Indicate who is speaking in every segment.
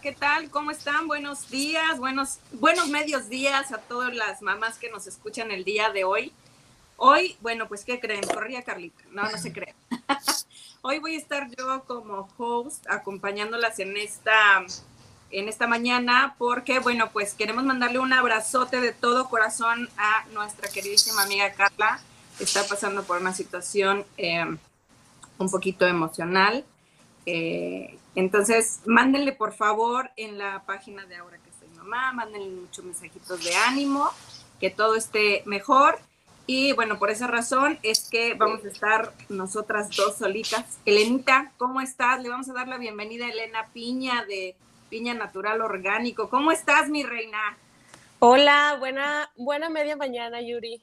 Speaker 1: ¿qué tal? ¿Cómo están? Buenos días, buenos, buenos medios días a todas las mamás que nos escuchan el día de hoy. Hoy, bueno, pues, ¿qué creen? Corría Carlita. No, no se creen. hoy voy a estar yo como host acompañándolas en esta, en esta mañana porque, bueno, pues queremos mandarle un abrazote de todo corazón a nuestra queridísima amiga Carla, que está pasando por una situación eh, un poquito emocional. Eh, entonces, mándenle por favor en la página de Ahora que soy mamá, mándenle muchos mensajitos de ánimo, que todo esté mejor. Y bueno, por esa razón es que vamos a estar nosotras dos solitas. Elenita, ¿cómo estás? Le vamos a dar la bienvenida a Elena Piña de Piña Natural Orgánico. ¿Cómo estás, mi reina?
Speaker 2: Hola, buena, buena media mañana, Yuri.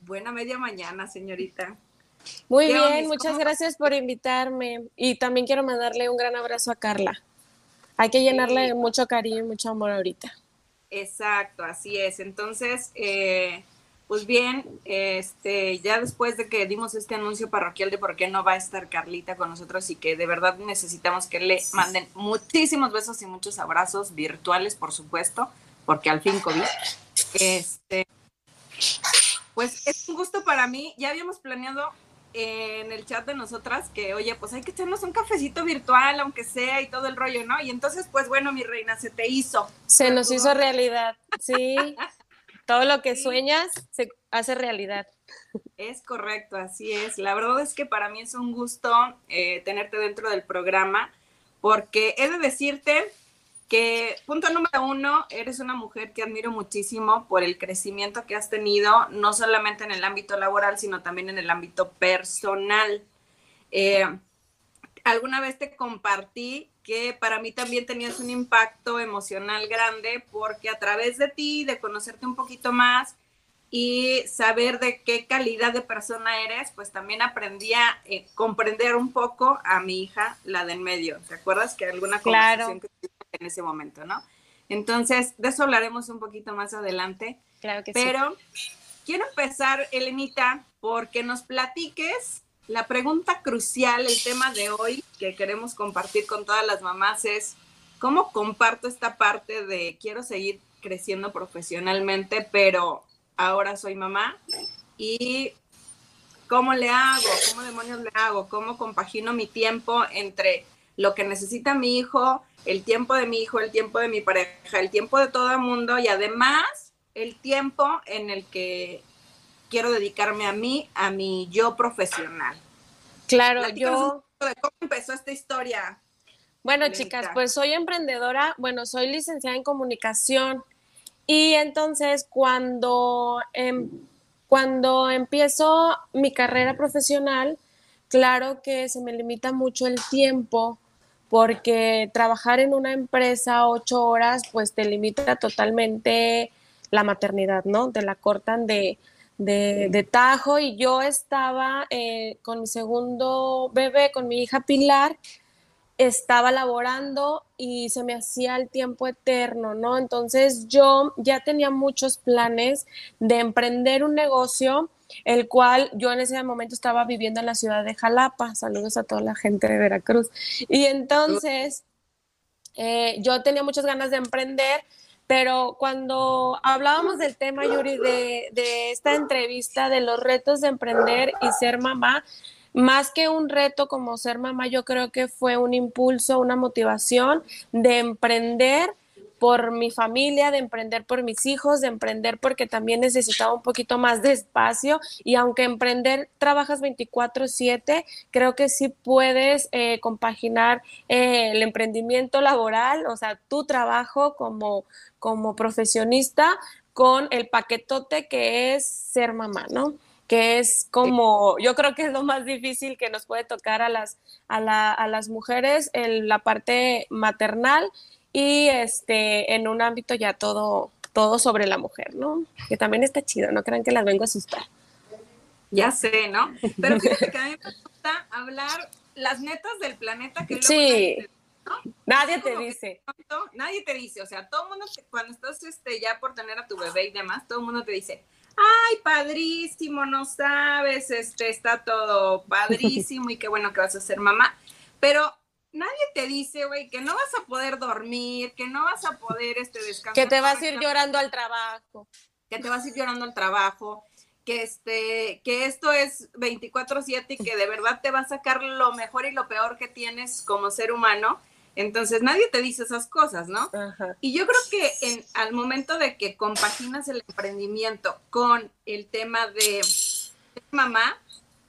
Speaker 1: Buena media mañana, señorita.
Speaker 2: Muy bien, muchas gracias por invitarme. Y también quiero mandarle un gran abrazo a Carla. Hay que llenarle de mucho cariño y mucho amor ahorita.
Speaker 1: Exacto, así es. Entonces, eh, pues bien, este, ya después de que dimos este anuncio parroquial de por qué no va a estar Carlita con nosotros y que de verdad necesitamos que le manden muchísimos besos y muchos abrazos virtuales, por supuesto, porque al fin COVID. Este, pues es un gusto para mí. Ya habíamos planeado en el chat de nosotras que, oye, pues hay que echarnos un cafecito virtual, aunque sea, y todo el rollo, ¿no? Y entonces, pues bueno, mi reina, se te hizo.
Speaker 2: Se nos hizo realidad, sí. todo lo que sueñas se hace realidad.
Speaker 1: Es correcto, así es. La verdad es que para mí es un gusto eh, tenerte dentro del programa, porque he de decirte que punto número uno, eres una mujer que admiro muchísimo por el crecimiento que has tenido, no solamente en el ámbito laboral, sino también en el ámbito personal. Eh, alguna vez te compartí que para mí también tenías un impacto emocional grande porque a través de ti, de conocerte un poquito más y saber de qué calidad de persona eres, pues también aprendí a eh, comprender un poco a mi hija, la de en medio. ¿Te acuerdas que alguna conversación que en ese momento, ¿no? Entonces, de eso hablaremos un poquito más adelante.
Speaker 2: Claro que
Speaker 1: sí. Pero quiero empezar, Elenita, porque nos platiques la pregunta crucial, el tema de hoy que queremos compartir con todas las mamás es, ¿cómo comparto esta parte de quiero seguir creciendo profesionalmente, pero ahora soy mamá? Y ¿cómo le hago? ¿Cómo demonios le hago? ¿Cómo compagino mi tiempo entre lo que necesita mi hijo, el tiempo de mi hijo, el tiempo de mi pareja, el tiempo de todo el mundo y además el tiempo en el que quiero dedicarme a mí, a mi yo profesional.
Speaker 2: Claro, yo...
Speaker 1: ¿Cómo empezó esta historia?
Speaker 2: Bueno, chicas, pues soy emprendedora, bueno, soy licenciada en comunicación y entonces cuando, em, cuando empiezo mi carrera profesional, claro que se me limita mucho el tiempo porque trabajar en una empresa ocho horas, pues te limita totalmente la maternidad, ¿no? Te la cortan de, de, tajo y yo estaba eh, con mi segundo bebé, con mi hija Pilar, estaba laborando y se me hacía el tiempo eterno, ¿no? Entonces yo ya tenía muchos planes de emprender un negocio el cual yo en ese momento estaba viviendo en la ciudad de Jalapa. Saludos a toda la gente de Veracruz. Y entonces eh, yo tenía muchas ganas de emprender, pero cuando hablábamos del tema, Yuri, de, de esta entrevista de los retos de emprender y ser mamá, más que un reto como ser mamá, yo creo que fue un impulso, una motivación de emprender por mi familia, de emprender por mis hijos, de emprender porque también necesitaba un poquito más de espacio y aunque emprender trabajas 24/7, creo que sí puedes eh, compaginar eh, el emprendimiento laboral, o sea, tu trabajo como, como profesionista con el paquetote que es ser mamá, ¿no? que es como, yo creo que es lo más difícil que nos puede tocar a las, a, la, a las mujeres en la parte maternal y este, en un ámbito ya todo, todo sobre la mujer, ¿no? Que también está chido, no crean que las vengo a asustar.
Speaker 1: Ya sé, ¿no? Pero fíjate que a mí me gusta hablar las netas del planeta que luego
Speaker 2: Sí. Nadie te dice.
Speaker 1: nadie te dice, o sea, todo el mundo, cuando estás este, ya por tener a tu bebé y demás, todo el mundo te dice, ay, padrísimo, no sabes, este, está todo padrísimo y qué bueno que vas a ser mamá. Pero nadie te dice, güey, que no vas a poder dormir, que no vas a poder este, descansar.
Speaker 2: Que te vas a ir llorando al trabajo.
Speaker 1: Que te vas a ir llorando al trabajo, que, este, que esto es 24/7 y que de verdad te va a sacar lo mejor y lo peor que tienes como ser humano. Entonces nadie te dice esas cosas, ¿no? Y yo creo que en, al momento de que compaginas el emprendimiento con el tema de mamá,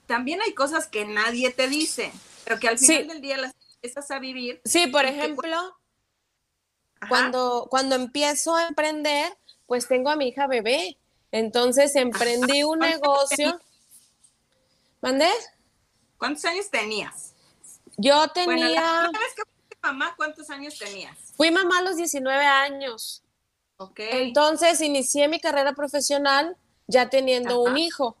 Speaker 1: también hay cosas que nadie te dice, pero que al final del día las empiezas a vivir.
Speaker 2: Sí, por ejemplo, cuando, cuando empiezo a emprender, pues tengo a mi hija bebé. Entonces emprendí un negocio. ¿Mandé?
Speaker 1: ¿Cuántos años tenías?
Speaker 2: Yo tenía.
Speaker 1: vez que fuiste mamá, ¿cuántos años tenías?
Speaker 2: Fui mamá a los 19 años. Ok. Entonces inicié mi carrera profesional ya teniendo un hijo.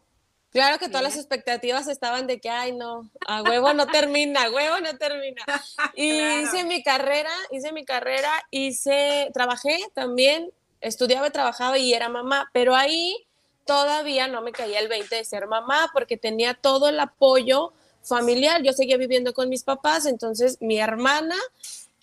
Speaker 2: Claro que todas las expectativas estaban de que, ay, no, a huevo no termina, a huevo no termina. Y hice mi carrera, hice mi carrera, hice, trabajé también, estudiaba trabajaba y era mamá, pero ahí todavía no me caía el 20 de ser mamá porque tenía todo el apoyo familiar. Yo seguía viviendo con mis papás, entonces mi hermana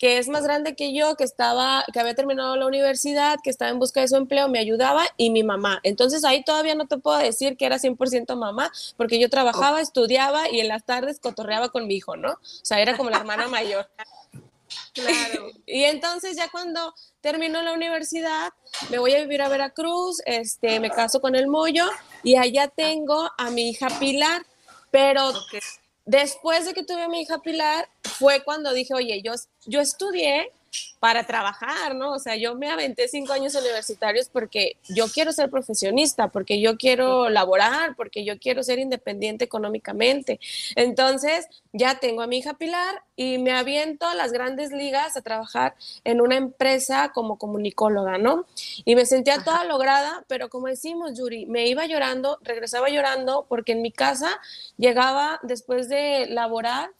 Speaker 2: que es más grande que yo, que estaba, que había terminado la universidad, que estaba en busca de su empleo, me ayudaba y mi mamá. Entonces ahí todavía no te puedo decir que era 100% mamá, porque yo trabajaba, estudiaba y en las tardes cotorreaba con mi hijo, ¿no? O sea, era como la hermana mayor. Claro. y entonces ya cuando termino la universidad, me voy a vivir a Veracruz, este, me caso con el Moyo y allá tengo a mi hija Pilar, pero Después de que tuve a mi hija Pilar, fue cuando dije, oye, yo, yo estudié para trabajar, ¿no? O sea, yo me aventé cinco años universitarios porque yo quiero ser profesionista, porque yo quiero laborar, porque yo quiero ser independiente económicamente. Entonces, ya tengo a mi hija Pilar y me aviento a las grandes ligas a trabajar en una empresa como comunicóloga, ¿no? Y me sentía toda lograda, pero como decimos, Yuri, me iba llorando, regresaba llorando porque en mi casa llegaba después de laborar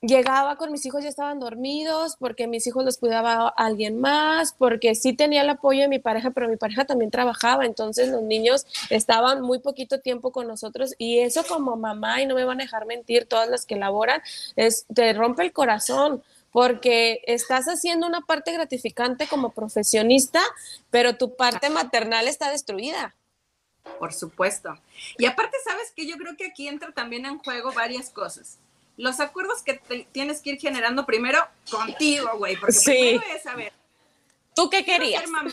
Speaker 2: llegaba con mis hijos ya estaban dormidos, porque mis hijos los cuidaba alguien más, porque sí tenía el apoyo de mi pareja, pero mi pareja también trabajaba, entonces los niños estaban muy poquito tiempo con nosotros y eso como mamá, y no me van a dejar mentir todas las que laboran, es, te rompe el corazón porque estás haciendo una parte gratificante como profesionista, pero tu parte maternal está destruida.
Speaker 1: Por supuesto. Y aparte, sabes que yo creo que aquí entra también en juego varias cosas los acuerdos que tienes que ir generando primero contigo, güey, porque primero es saber.
Speaker 2: ¿Tú qué querías?
Speaker 1: Ser mamá,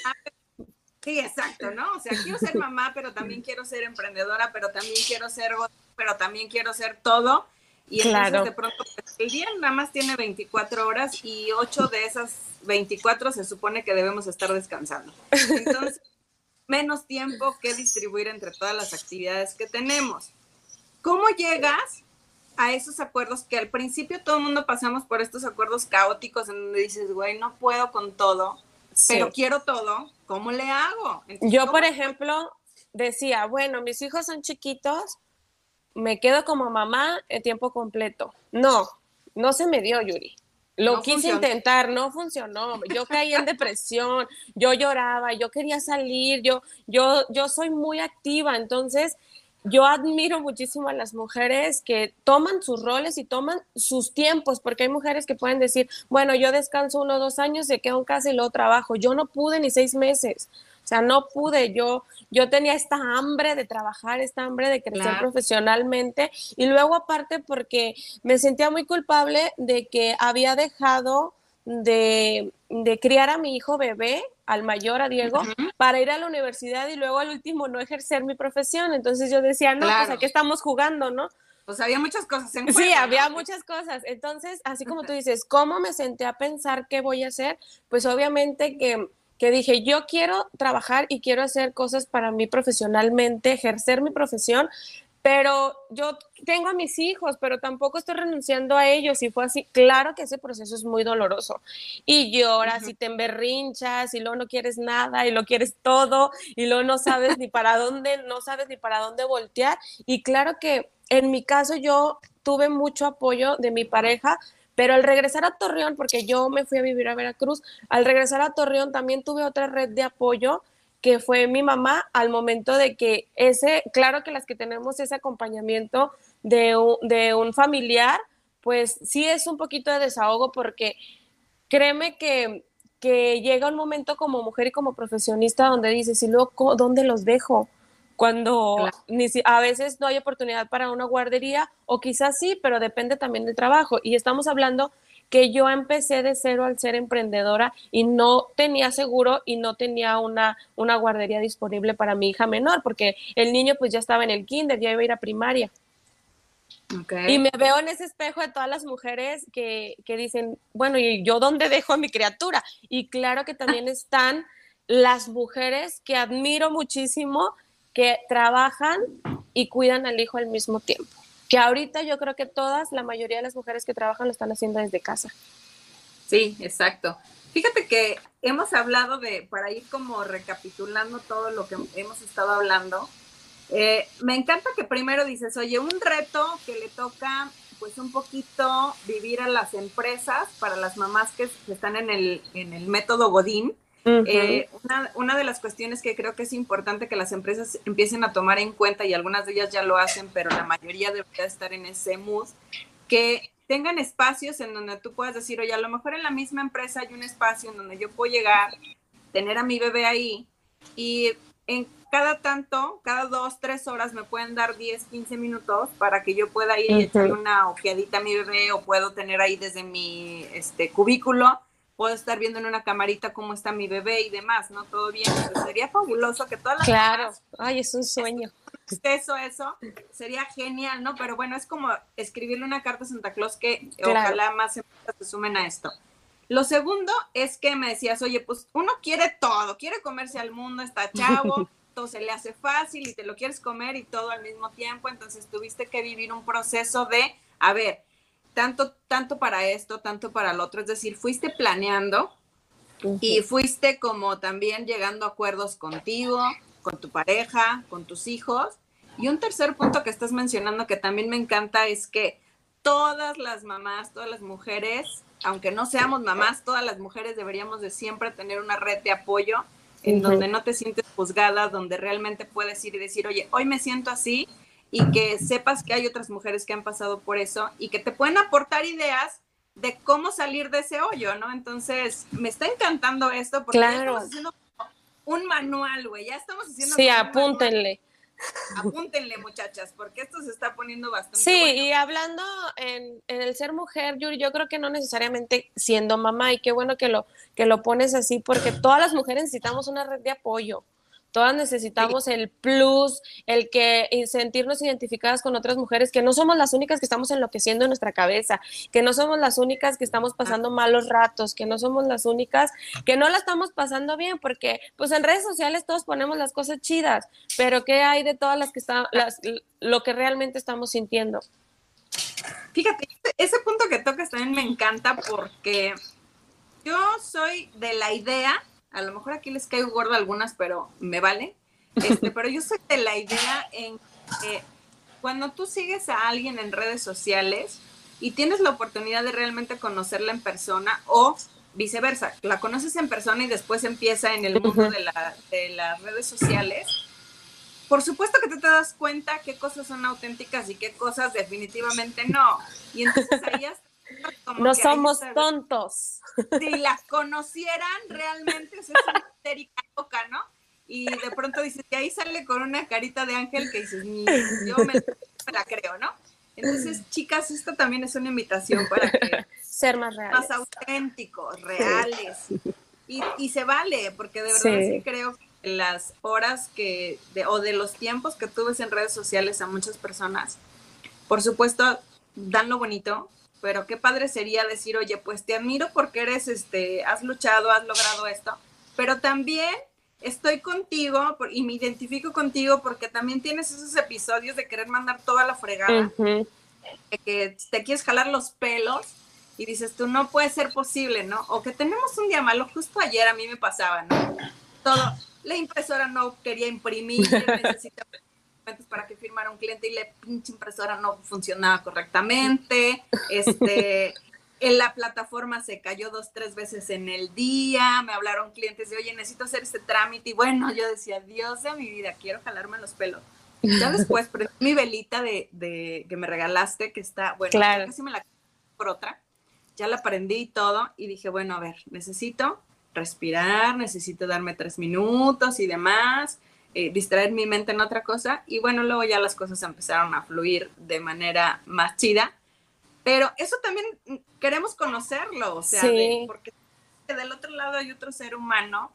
Speaker 1: sí, exacto, ¿no? O sea, quiero ser mamá, pero también quiero ser emprendedora, pero también quiero ser, pero también quiero ser todo. Y entonces de pronto pues, el día nada más tiene 24 horas y 8 de esas 24 se supone que debemos estar descansando. Entonces, menos tiempo que distribuir entre todas las actividades que tenemos. ¿Cómo llegas a esos acuerdos que al principio todo el mundo pasamos por estos acuerdos caóticos en donde dices, güey, no puedo con todo, pero quiero todo, ¿cómo le hago?
Speaker 2: Yo, por ejemplo, decía, bueno, mis hijos son chiquitos, me quedo como mamá en tiempo completo. No, no se me dio, Yuri. Lo quise intentar, no funcionó. Yo caí en depresión, yo lloraba, yo quería salir, yo, yo, yo soy muy activa, entonces yo admiro muchísimo a las mujeres que toman sus roles y toman sus tiempos, porque hay mujeres que pueden decir, bueno, yo descanso uno o dos años, se quedo en casa y luego trabajo. Yo no pude ni seis meses. O sea, no pude, yo, yo tenía esta hambre de trabajar, esta hambre de crecer profesionalmente y luego aparte porque me sentía muy culpable de que había dejado de, de criar a mi hijo bebé al mayor, a Diego, para ir a la universidad y luego al último no ejercer mi profesión. Entonces yo decía, no, pues aquí estamos jugando, ¿no?
Speaker 1: Pues había muchas cosas en
Speaker 2: Sí, había muchas cosas. Entonces, así como tú dices, ¿cómo me senté a pensar qué voy a hacer? Pues obviamente que, que dije, yo quiero trabajar y quiero hacer cosas para mí profesionalmente, ejercer mi profesión, pero yo tengo a mis hijos, pero tampoco estoy renunciando a ellos y fue así. Claro que ese proceso es muy doloroso y lloras y te emberrinchas y luego no quieres nada y lo quieres todo y luego no sabes ni para dónde, no sabes ni para dónde voltear. Y claro que en mi caso yo tuve mucho apoyo de mi pareja, pero al regresar a Torreón, porque yo me fui a vivir a Veracruz, al regresar a Torreón también tuve otra red de apoyo que fue mi mamá al momento de que ese, claro que las que tenemos ese acompañamiento de un, de un familiar, pues sí es un poquito de desahogo porque créeme que, que llega un momento como mujer y como profesionista donde dices, y luego, ¿dónde los dejo? Cuando ni si, a veces no hay oportunidad para una guardería, o quizás sí, pero depende también del trabajo. Y estamos hablando que yo empecé de cero al ser emprendedora y no tenía seguro y no tenía una, una guardería disponible para mi hija menor, porque el niño pues ya estaba en el kinder, ya iba a ir a primaria. Y me veo en ese espejo de todas las mujeres que, que dicen, bueno, ¿y yo dónde dejo a mi criatura? Y claro que también están las mujeres que admiro muchísimo, que trabajan y cuidan al hijo al mismo tiempo. Que ahorita yo creo que todas, la mayoría de las mujeres que trabajan lo están haciendo desde casa.
Speaker 1: Sí, exacto. Fíjate que hemos hablado de, para ir como recapitulando todo lo que hemos estado hablando, eh, me encanta que primero dices, oye, un reto que le toca pues un poquito vivir a las empresas para las mamás que, están en el, en el método Godín. Eh, una, una, de las cuestiones que creo que es importante que las empresas empiecen a tomar en cuenta, y algunas de ellas ya lo hacen, pero la mayoría debería estar en ese mood, que tengan espacios en donde tú puedas decir, oye, a lo mejor en la misma empresa hay un espacio en donde yo puedo llegar, tener a mi bebé ahí y en cada tanto, cada dos, tres horas me pueden dar 10, 15 minutos para que yo pueda ir y echarle una ojeadita a mi bebé o puedo tener ahí desde mi este, cubículo, puedo estar viendo en una camarita cómo está mi bebé y demás, ¿no? Todo bien. sería fabuloso que todas las
Speaker 2: Claro, ay, es un sueño.
Speaker 1: Eso, eso, sería genial, ¿no? Pero bueno, es como escribirle una carta a Santa Claus que ojalá más empresas se sumen a esto. Lo segundo es que me decías, oye, pues uno quiere todo, quiere comerse al mundo, está chavo, se le hace fácil y te lo quieres comer y todo al mismo tiempo, entonces tuviste que vivir un proceso de, a ver, tanto, tanto para esto, tanto para lo otro, es decir, fuiste planeando y fuiste como también llegando a acuerdos contigo, con tu pareja, con tus hijos. Y un tercer punto que estás mencionando que también me encanta es que todas las mamás, todas las mujeres, aunque no seamos mamás, todas las mujeres deberíamos de siempre tener una red de apoyo en donde no te sientes juzgada, donde realmente puedes ir y decir, oye, hoy me siento así y que sepas que hay otras mujeres que han pasado por eso y que te pueden aportar ideas de cómo salir de ese hoyo, ¿no? Entonces, me está encantando esto porque ya estamos haciendo un manual, güey, ya estamos haciendo...
Speaker 2: Sí, apúntenle.
Speaker 1: Apúntenle, muchachas, porque esto se está poniendo bastante.
Speaker 2: Sí, y hablando en, el ser mujer, Yuri, yo creo que no necesariamente siendo mamá, y qué bueno que lo, que lo pones así, porque todas las mujeres necesitamos una red de apoyo. Todas necesitamos el plus, el que sentirnos identificadas con otras mujeres, que no somos las únicas que estamos enloqueciendo en nuestra cabeza, que no somos las únicas que estamos pasando malos ratos, que no somos las únicas que no la estamos pasando bien, porque pues en redes sociales todos ponemos las cosas chidas, pero ¿qué hay de todas las que están, las, lo que realmente estamos sintiendo?
Speaker 1: Fíjate, ese punto que tocas también me encanta porque yo soy de la idea a lo mejor aquí les caigo gordo algunas, pero me vale. Este, pero yo soy de la idea en que cuando tú sigues a alguien en redes sociales y tienes la oportunidad de realmente conocerla en persona o viceversa, la conoces en persona y después empieza en el mundo de, de las redes sociales, por supuesto que tú te das cuenta qué cosas son auténticas y qué cosas definitivamente no. Y entonces ahí
Speaker 2: no somos tontos.
Speaker 1: Si las conocieran realmente, es una histérica loca, ¿no? Y de pronto dices, y ahí sale con una carita de ángel que dices, ni yo me, la creo, ¿no? Entonces, chicas, esto también es una invitación para que
Speaker 2: ser más reales.
Speaker 1: Más auténticos, reales. Y, y, se vale, porque de verdad sí, creo que las horas que, de, o de los tiempos que tú ves en redes sociales a muchas personas, por supuesto, dan lo bonito, pero qué padre sería decir, oye, pues te admiro porque eres, este, has luchado, has logrado esto, pero también estoy contigo y me identifico contigo porque también tienes esos episodios de querer mandar toda la fregada, de que te quieres jalar los pelos y dices tú, no puede ser posible, ¿no? O que tenemos un día malo, justo ayer a mí me pasaba, ¿no? Todo, la impresora no quería imprimir, necesitaba para que firmara un cliente y la pinche impresora no funcionaba correctamente, este, en la plataforma se cayó dos, tres veces en el día, me hablaron clientes de, oye, necesito hacer este trámite, y bueno, yo decía, Dios de mi vida, quiero jalarme los pelos. Ya después mi velita de, de, que me regalaste, que está, bueno,
Speaker 2: claro.
Speaker 1: casi me la por otra. Ya la aprendí y todo y dije, bueno, a ver, necesito respirar, necesito darme tres minutos y demás, eh, distraer mi mente en otra cosa. Y bueno, luego ya las cosas empezaron a fluir de manera más chida. Pero eso también queremos conocerlo, o sea, porque del otro lado hay otro ser humano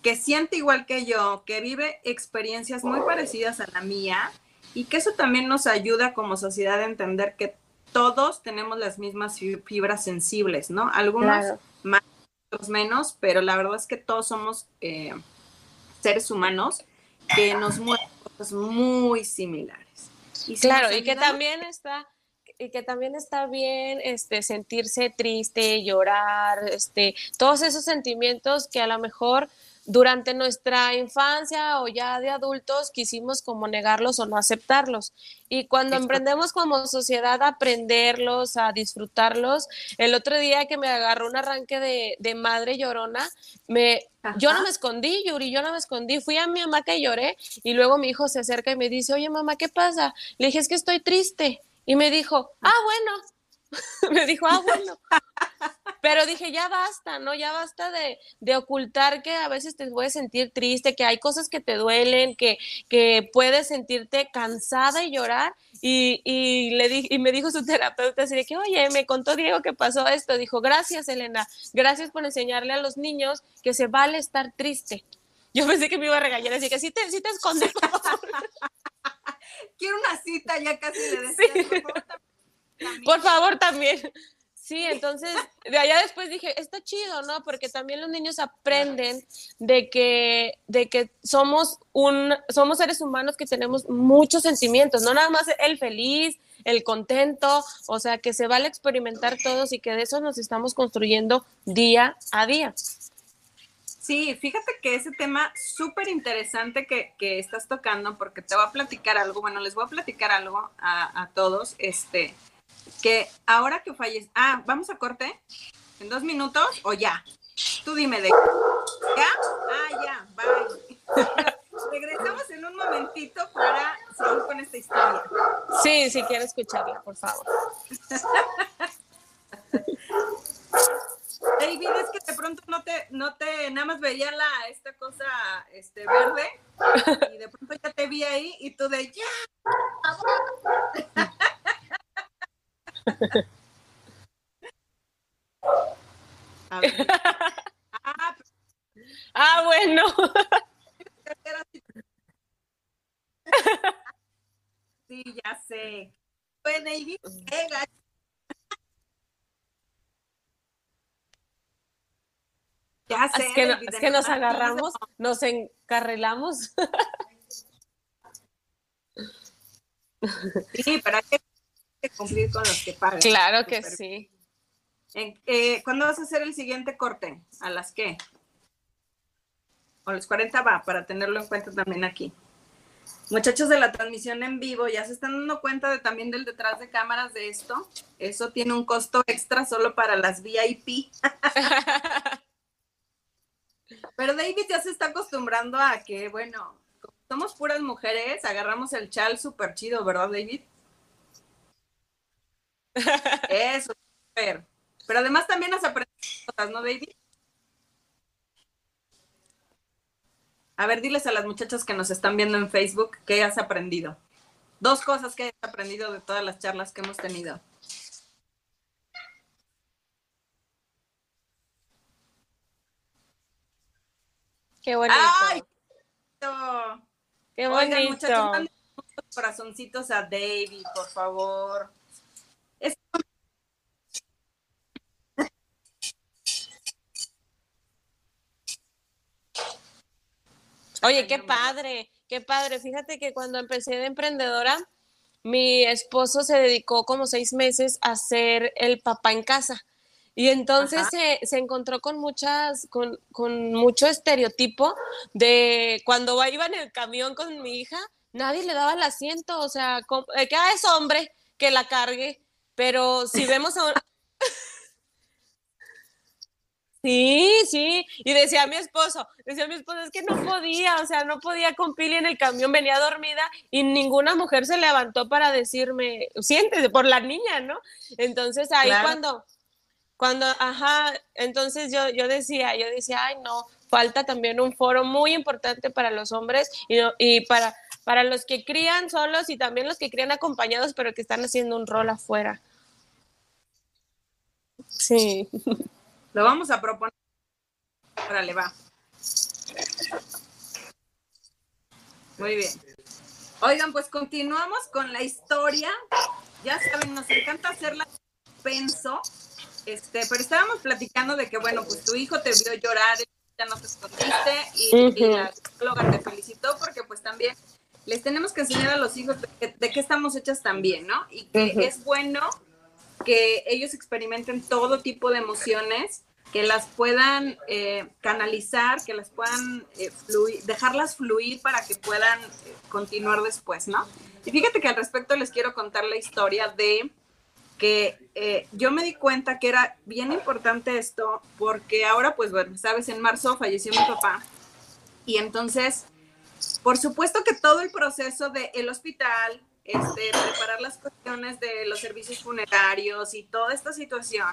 Speaker 1: que siente igual que yo, que vive experiencias muy parecidas a la mía y que eso también nos ayuda como sociedad a entender que todos tenemos las mismas fibras sensibles, ¿no? Algunos más, otros menos, pero la verdad es que todos somos eh, seres humanos que nos mueven cosas muy similares.
Speaker 2: Y claro, y que también está y que también está bien este sentirse triste, llorar, este todos esos sentimientos que a lo mejor durante nuestra infancia o ya de adultos quisimos como negarlos o no aceptarlos. Y cuando emprendemos como sociedad a aprenderlos, a disfrutarlos, el otro día que me agarró un arranque de, madre llorona, me, yo no me escondí, Yuri, yo no me escondí, fui a mi mamá que lloré y luego mi hijo se acerca y me dice, oye mamá, ¿qué pasa? Le dije, es que estoy triste. Y me dijo, ah, bueno, me dijo, ah, bueno. Pero dije, ya basta, ¿no? Ya basta de, de, ocultar que a veces te puedes sentir triste, que hay cosas que te duelen, que, que puedes sentirte cansada y llorar. Y, y le di, y me dijo su terapeuta así de que, oye, me contó Diego que pasó esto. Dijo, gracias, Elena, gracias por enseñarle a los niños que se vale estar triste. Yo pensé que me iba a regañar, así que sí te, sí te escondes,
Speaker 1: Quiero una cita, ya casi le decía.
Speaker 2: Por favor, también. Sí, entonces, de allá después dije, está chido, ¿no? Porque también los niños aprenden de que, de que somos un, somos seres humanos que tenemos muchos sentimientos, no nada más el feliz, el contento, o sea, que se vale experimentar todos y que de eso nos estamos construyendo día a día.
Speaker 1: Sí, fíjate que ese tema súper interesante que, que, estás tocando, porque te voy a platicar algo, bueno, les voy a platicar algo a, a todos, este, que ahora que fallece, ah, vamos a corte en dos minutos o ya. Tú dime de ya, ah, ya, bye. Regresamos en un momentito para seguir con esta historia.
Speaker 2: Sí, si quiero escucharla, por favor.
Speaker 1: David, es que de pronto no te, no te, nada más veía la, esta cosa, este, verde, y de pronto ya te vi ahí, y tú de, ya,
Speaker 2: ah, bueno.
Speaker 1: Sí, ya sé. Pues David,
Speaker 2: Ya sé. Es que, es que nos agarramos, nos encarrilamos.
Speaker 1: Sí, pero hay que cumplir con los que pagan.
Speaker 2: Claro que sí.
Speaker 1: Eh, ¿Cuándo vas a hacer el siguiente corte? ¿A las qué? O los 40 va, para tenerlo en cuenta también aquí. Muchachos de la transmisión en vivo, ya se están dando cuenta de, también del detrás de cámaras de esto. Eso tiene un costo extra solo para las VIP. Pero David ya se está acostumbrando a que, bueno, como somos puras mujeres, agarramos el chal súper chido, ¿verdad, David? Eso, Pero además también has aprendido cosas, ¿no, David? A ver, diles a las muchachas que nos están viendo en Facebook qué has aprendido. Dos cosas que has aprendido de todas las charlas que hemos tenido.
Speaker 2: Qué bonito. ¡Ay!
Speaker 1: Qué bonito. Oigan, muchachos, corazoncitos a David, por favor.
Speaker 2: Oye, qué padre, qué padre. Fíjate que cuando empecé de emprendedora, mi esposo se dedicó como seis meses a ser el papá en casa. Y entonces se, encontró con muchas, con, con, mucho estereotipo de cuando iba en el camión con mi hija, nadie le daba el asiento, o sea, que ah, es hombre que la cargue, pero si vemos a Sí, sí, y decía mi esposo, decía mi esposo, es que no podía, o sea, no podía con Pili en el camión, venía dormida y ninguna mujer se levantó para decirme, siéntese, por la niña, ¿no? Entonces ahí cuando, cuando, ajá, entonces yo, yo decía, yo decía, ay, no, falta también un foro muy importante para los hombres y, y para, para los que crían solos y también los que crían acompañados, pero que están haciendo un rol afuera. Sí.
Speaker 1: Lo vamos a proponer. Órale, va. Muy bien. Oigan, pues continuamos con la historia. Ya saben, nos encanta hacerla penso. Este, pero estábamos platicando de que, bueno, pues tu hijo te vio llorar, ya no te escondiste y, la psicóloga te felicitó porque pues también les tenemos que enseñar a los hijos de, qué estamos hechas también, ¿no? Y que es bueno que ellos experimenten todo tipo de emociones que las puedan eh, canalizar, que las puedan eh, fluir, dejarlas fluir para que puedan eh, continuar después, ¿no? Y fíjate que al respecto les quiero contar la historia de que yo me di cuenta que era bien importante esto porque ahora, pues bueno, sabes, en marzo falleció mi papá y entonces, por supuesto que todo el proceso del el hospital, este, preparar las cuestiones de los servicios funerarios y toda esta situación,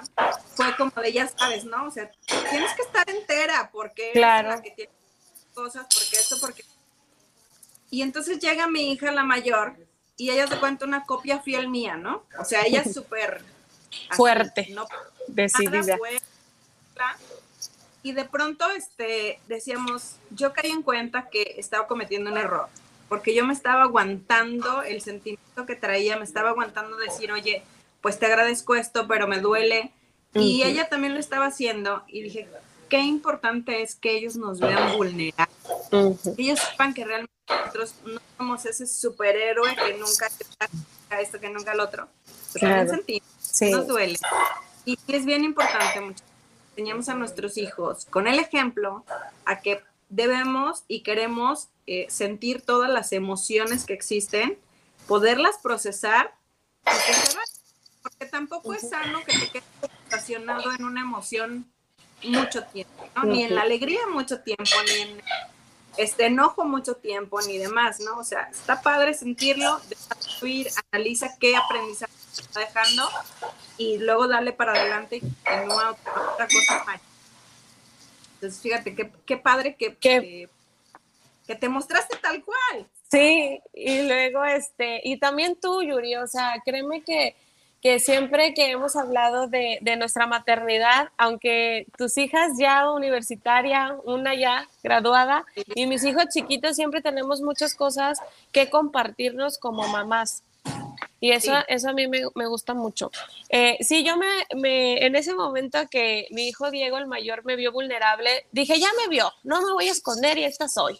Speaker 1: fue como de, ya sabes, ¿no? O sea, tienes que estar entera porque
Speaker 2: claro. es la que
Speaker 1: tiene cosas, porque esto, porque... Y entonces llega mi hija, la mayor, y ella te cuenta una copia fiel mía, ¿no? O sea, ella es súper...
Speaker 2: Fuerte, ¿no? decidida.
Speaker 1: y de pronto este, decíamos, yo caí en cuenta que estaba cometiendo un error porque yo me estaba aguantando el sentimiento que traía, me estaba aguantando decir, oye, pues te agradezco esto, pero me duele. Y ella también lo estaba haciendo y dije, qué importante es que ellos nos vean vulnerables. Ellos sepan que realmente nosotros no somos ese superhéroe que nunca a esto, que nunca al otro. Claro. sentimos, nos duele. Y es bien importante, muchachos, enseñamos a nuestros hijos con el ejemplo a que debemos y queremos eh, sentir todas las emociones que existen, poderlas procesar, porque, tampoco es sano que te quedes estacionado en una emoción mucho tiempo, ni en la alegría mucho tiempo, ni en este enojo mucho tiempo, ni demás, ¿no? O sea, está padre sentirlo, fluir, analiza qué aprendizaje está dejando y luego darle para adelante y continúa otra cosa más. Entonces, fíjate, qué, qué padre que, que, que te mostraste tal cual.
Speaker 2: Sí, y luego este, y también tú, Yuri, o sea, créeme que, que siempre que hemos hablado de, de, nuestra maternidad, aunque tus hijas ya universitaria, una ya graduada, y mis hijos chiquitos, siempre tenemos muchas cosas que compartirnos como mamás. Y eso, eso a mí me, me gusta mucho. Eh, sí, yo me, me, en ese momento que mi hijo Diego, el mayor, me vio vulnerable, dije, ya me vio, no me voy a esconder y esta soy.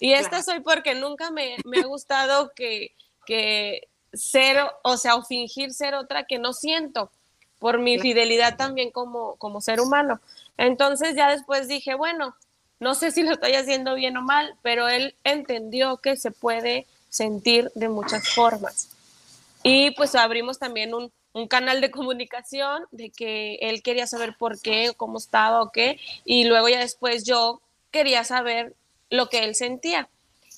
Speaker 2: Y esta soy porque nunca me, me ha gustado que, que ser, o sea, o fingir ser otra que no siento por mi fidelidad también como, como ser humano. Entonces ya después dije, bueno, no sé si lo estoy haciendo bien o mal, pero él entendió que se puede sentir de muchas formas. Y pues abrimos también un, un canal de comunicación de que él quería saber por qué, cómo estaba o qué, y luego ya después yo quería saber lo que él sentía.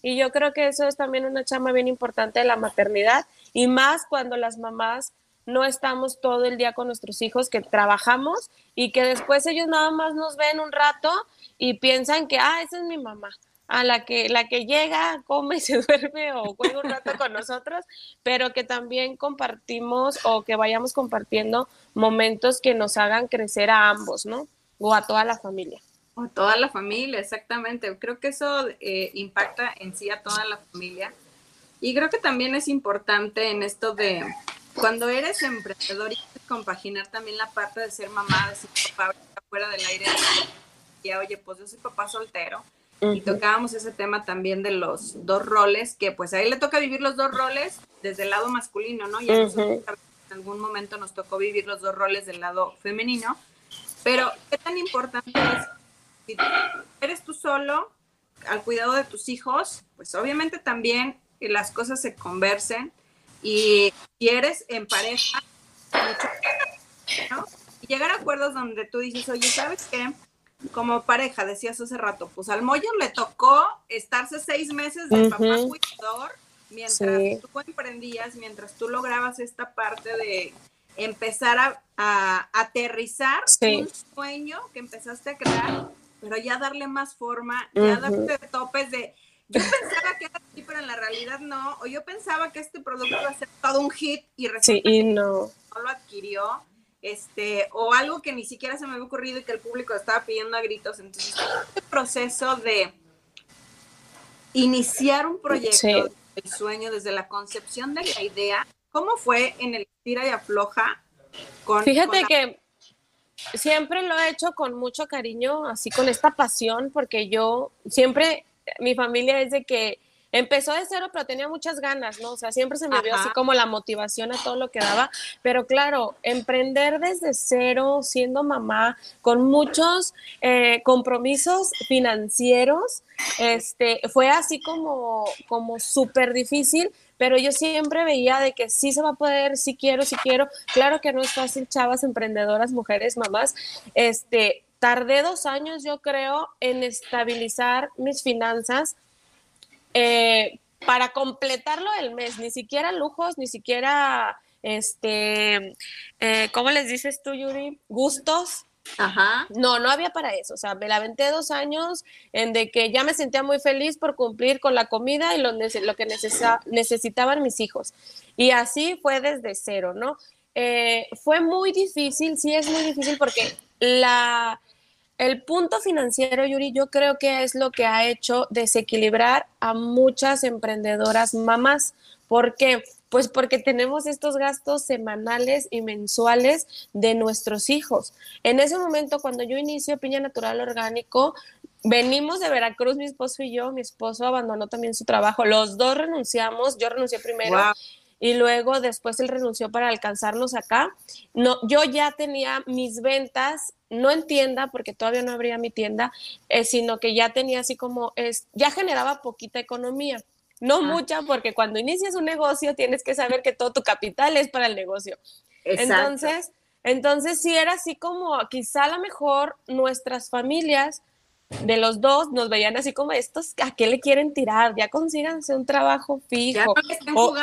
Speaker 2: Y yo creo que eso es también una chama bien importante de la maternidad y más cuando las mamás no estamos todo el día con nuestros hijos, que trabajamos y que después ellos nada más nos ven un rato y piensan que, ah, esa es mi mamá, a la que, la que llega, come se duerme o juega un rato con nosotros, pero que también compartimos o que vayamos compartiendo momentos que nos hagan crecer a ambos, ¿no? O a toda la familia
Speaker 1: toda la familia, exactamente. Creo que eso eh, impacta en sí a toda la familia. Y creo que también es importante en esto de cuando eres emprendedor y compaginar también la parte de ser mamá, de ser papá fuera del aire. Y oye, pues yo soy papá soltero. Y tocábamos ese tema también de los dos roles, que pues a él le toca vivir los dos roles desde el lado masculino, ¿no? Y en algún momento nos tocó vivir los dos roles del lado femenino. Pero, ¿qué tan importante es si eres tú solo al cuidado de tus hijos, pues obviamente también las cosas se conversen y si eres en pareja, ¿no? y llegar a acuerdos donde tú dices, oye, ¿sabes qué? Como pareja, decías hace rato, pues al Moyo le tocó estarse seis meses de papá cuidador mientras tú emprendías, mientras tú lograbas esta parte de empezar a, aterrizar un sueño que empezaste a crear, pero ya darle más forma, ya darte topes de yo pensaba que era así, pero en la realidad no. O yo pensaba que este producto iba a ser todo un hit y
Speaker 2: sí, y no.
Speaker 1: no lo adquirió. Este, o algo que ni siquiera se me había ocurrido y que el público estaba pidiendo a gritos. Entonces, este proceso de iniciar un proyecto, el sueño, desde la concepción de la idea, ¿cómo fue en el tira y afloja?
Speaker 2: Con, Fíjate que siempre lo he hecho con mucho cariño, así con esta pasión, porque yo siempre mi familia es de que empezó de cero, pero tenía muchas ganas, ¿no? O sea, siempre se me vio así como la motivación a todo lo que daba. Pero claro, emprender desde cero, siendo mamá, con muchos eh, compromisos financieros, este, fue así como, como súper difícil. Pero yo siempre veía de que sí se va a poder, sí quiero, sí quiero. Claro que no es fácil, chavas, emprendedoras, mujeres, mamás. Este, tardé dos años, yo creo, en estabilizar mis finanzas eh, para completarlo el mes. Ni siquiera lujos, ni siquiera, este, eh, ¿cómo les dices tú, Yuri? Gustos. Ajá. No, no había para eso. O sea, me la aventé dos años en de que ya me sentía muy feliz por cumplir con la comida y lo, lo que necesitaban mis hijos. Y así fue desde cero, ¿no? Eh, fue muy difícil, sí es muy difícil porque la, el punto financiero, Yuri, yo creo que es lo que ha hecho desequilibrar a muchas emprendedoras mamás. ¿Por qué? Pues porque tenemos estos gastos semanales y mensuales de nuestros hijos. En ese momento, cuando yo inicio Piña Natural Orgánico, venimos de Veracruz, mi esposo y yo, mi esposo abandonó también su trabajo, los dos renunciamos, yo renuncié primero. Y luego después él renunció para alcanzarnos acá. No, yo ya tenía mis ventas no en tienda, porque todavía no abría mi tienda, eh, sino que ya tenía así como, es, ya generaba poquita economía. No ah. mucha, porque cuando inicias un negocio tienes que saber que todo tu capital es para el negocio. Entonces, entonces sí era así como, quizá a lo mejor nuestras familias de los dos nos veían así como estos, ¿a qué le quieren tirar? Ya consíganse un trabajo fijo.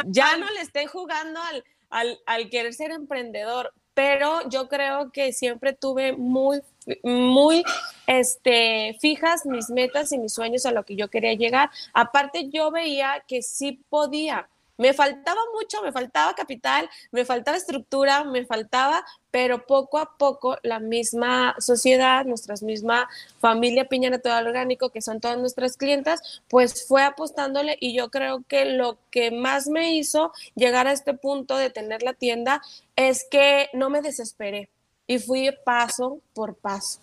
Speaker 2: Ya no le estén jugando, al, al, al querer ser emprendedor pero yo creo que siempre tuve muy, muy este, fijas mis metas y mis sueños a lo que yo quería llegar. Aparte, yo veía que sí podía. Me faltaba mucho, me faltaba capital, me faltaba estructura, me faltaba, pero poco a poco la misma sociedad, nuestra misma familia Piña Natural Orgánico, que son todas nuestras clientas, pues fue apostándole y yo creo que lo que más me hizo llegar a este punto de tener la tienda es que no me desesperé y fui paso por paso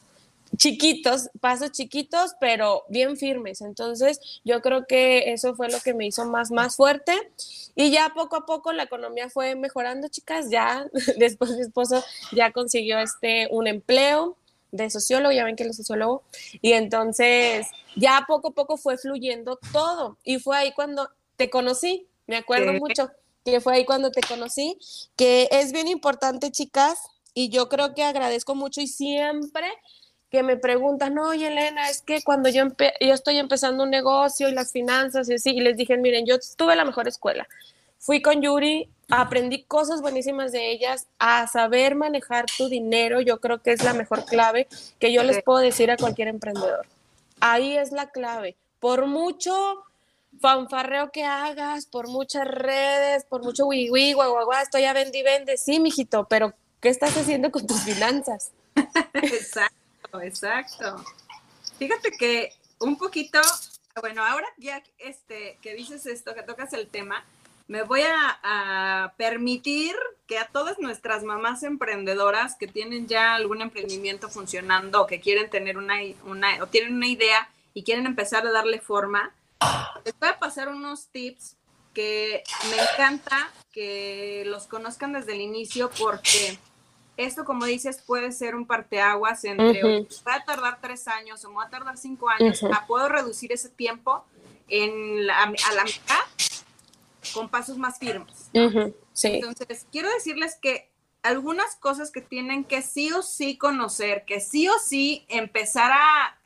Speaker 2: chiquitos, pasos chiquitos, pero bien firmes. Entonces, yo creo que eso fue lo que me hizo más, más fuerte. Y ya poco a poco la economía fue mejorando, chicas. Ya después mi esposo ya consiguió este, un empleo de sociólogo, ya ven que es sociólogo. Y entonces, ya poco a poco fue fluyendo todo. Y fue ahí cuando te conocí, me acuerdo mucho que fue ahí cuando te conocí, que es bien importante, chicas, y yo creo que agradezco mucho y siempre que me preguntan, no, oye Elena, es que cuando yo, yo estoy empezando un negocio y las finanzas y así, y les dije, miren, yo tuve la mejor escuela. Fui con Yuri, aprendí cosas buenísimas de ellas, a saber manejar tu dinero, yo creo que es la mejor clave que yo les puedo decir a cualquier emprendedor. Ahí es la clave. Por mucho fanfarreo que hagas, por muchas redes, por mucho wiwi, guagua, estoy a vende y vende, sí, mijito, pero ¿qué estás haciendo con tus finanzas?
Speaker 1: Exacto exacto. Fíjate que un poquito, bueno, ahora ya este, que dices esto, que tocas el tema, me voy a, permitir que a todas nuestras mamás emprendedoras que tienen ya algún emprendimiento funcionando que quieren tener una, una o tienen una idea y quieren empezar a darle forma, les voy a pasar unos tips que me encanta que los conozcan desde el inicio porque esto, como dices, puede ser un parteaguas entre, va a tardar tres años o va a tardar cinco años, a puedo reducir ese tiempo en a la mitad con pasos más firmes. Entonces, quiero decirles que algunas cosas que tienen que sí o sí conocer, que sí o sí empezar a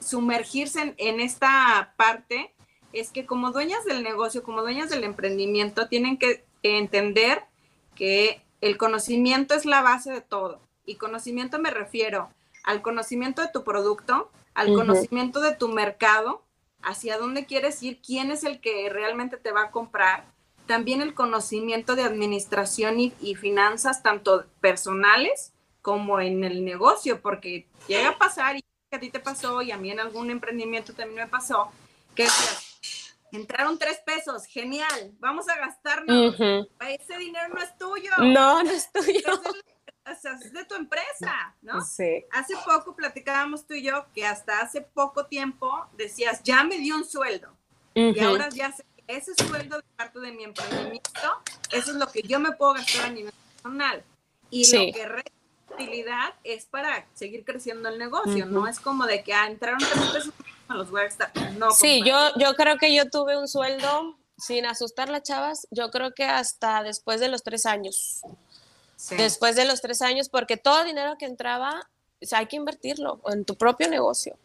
Speaker 1: sumergirse en, esta parte, es que como dueñas del negocio, como dueñas del emprendimiento, tienen que entender que el conocimiento es la base de todo. Y conocimiento me refiero al conocimiento de tu producto, al conocimiento de tu mercado, hacia dónde quieres ir, quién es el que realmente te va a comprar, también el conocimiento de administración y, finanzas, tanto personales como en el negocio, porque llega a pasar, y a ti te pasó, y a mí en algún emprendimiento también me pasó, que entraron tres pesos, genial, vamos a gastarnos, ese dinero no es tuyo.
Speaker 2: No, no es tuyo.
Speaker 1: es de tu empresa, ¿no? Sí. Hace poco platicábamos tú y yo que hasta hace poco tiempo decías, ya me dio un sueldo. Y ahora ya sé ese sueldo de parte de mi emprendimiento, eso es lo que yo me puedo gastar a nivel personal. Y lo que resta utilidad es para seguir creciendo el negocio, no es como de que ah, entraron tres pesos, los voy a gastar. No,
Speaker 2: sí, yo, yo creo que yo tuve un sueldo, sin asustar las chavas, yo creo que hasta después de los tres años. Después de los tres años, porque todo dinero que entraba, hay que invertirlo en tu propio negocio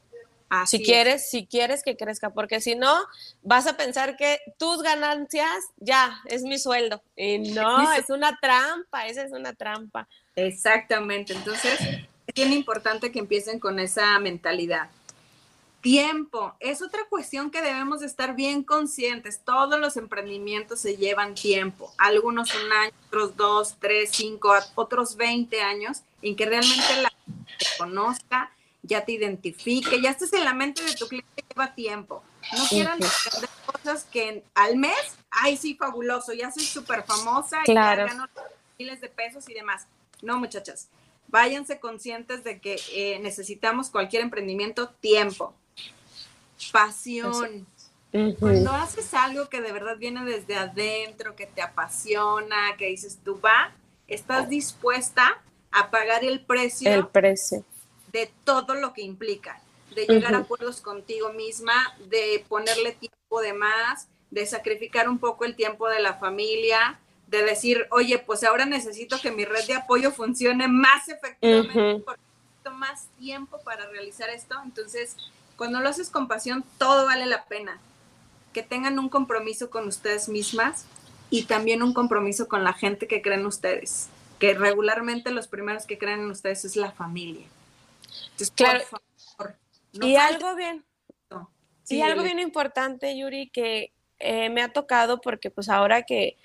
Speaker 2: si quieres, si quieres que crezca, porque si no, vas a pensar que tus ganancias ya es mi sueldo. Y no, es una trampa, esa es una trampa.
Speaker 1: Exactamente. Entonces, es bien importante que empiecen con esa mentalidad. Tiempo, es otra cuestión que debemos estar bien conscientes. Todos los emprendimientos se llevan tiempo, algunos un año, otros dos, tres, cinco, otros 20 años, en que realmente la gente conozca, ya te identifique, ya estés en la mente de tu cliente, lleva tiempo. No quieran vender cosas que al mes, ay, sí, fabuloso, ya soy súper famosa y ya gano miles de pesos y demás. No, muchachas, váyanse conscientes de que eh, necesitamos cualquier emprendimiento tiempo, pasión. Cuando haces algo que de verdad viene desde adentro, que te apasiona, que dices tú va, estás dispuesta a pagar el precio.
Speaker 2: El precio
Speaker 1: de todo lo que implica, de llegar a acuerdos contigo misma, de ponerle tiempo de más, de sacrificar un poco el tiempo de la familia, de decir, oye, pues ahora necesito que mi red de apoyo funcione más efectivamente, porque necesito más tiempo para realizar esto. Entonces, cuando lo haces con pasión, todo vale la pena. Que tengan un compromiso con ustedes mismas y también un compromiso con la gente que creen ustedes, que regularmente los primeros que creen en ustedes es la familia
Speaker 2: claro. y algo bien, y algo bien importante, Yuri, que eh, me ha tocado porque pues ahora que,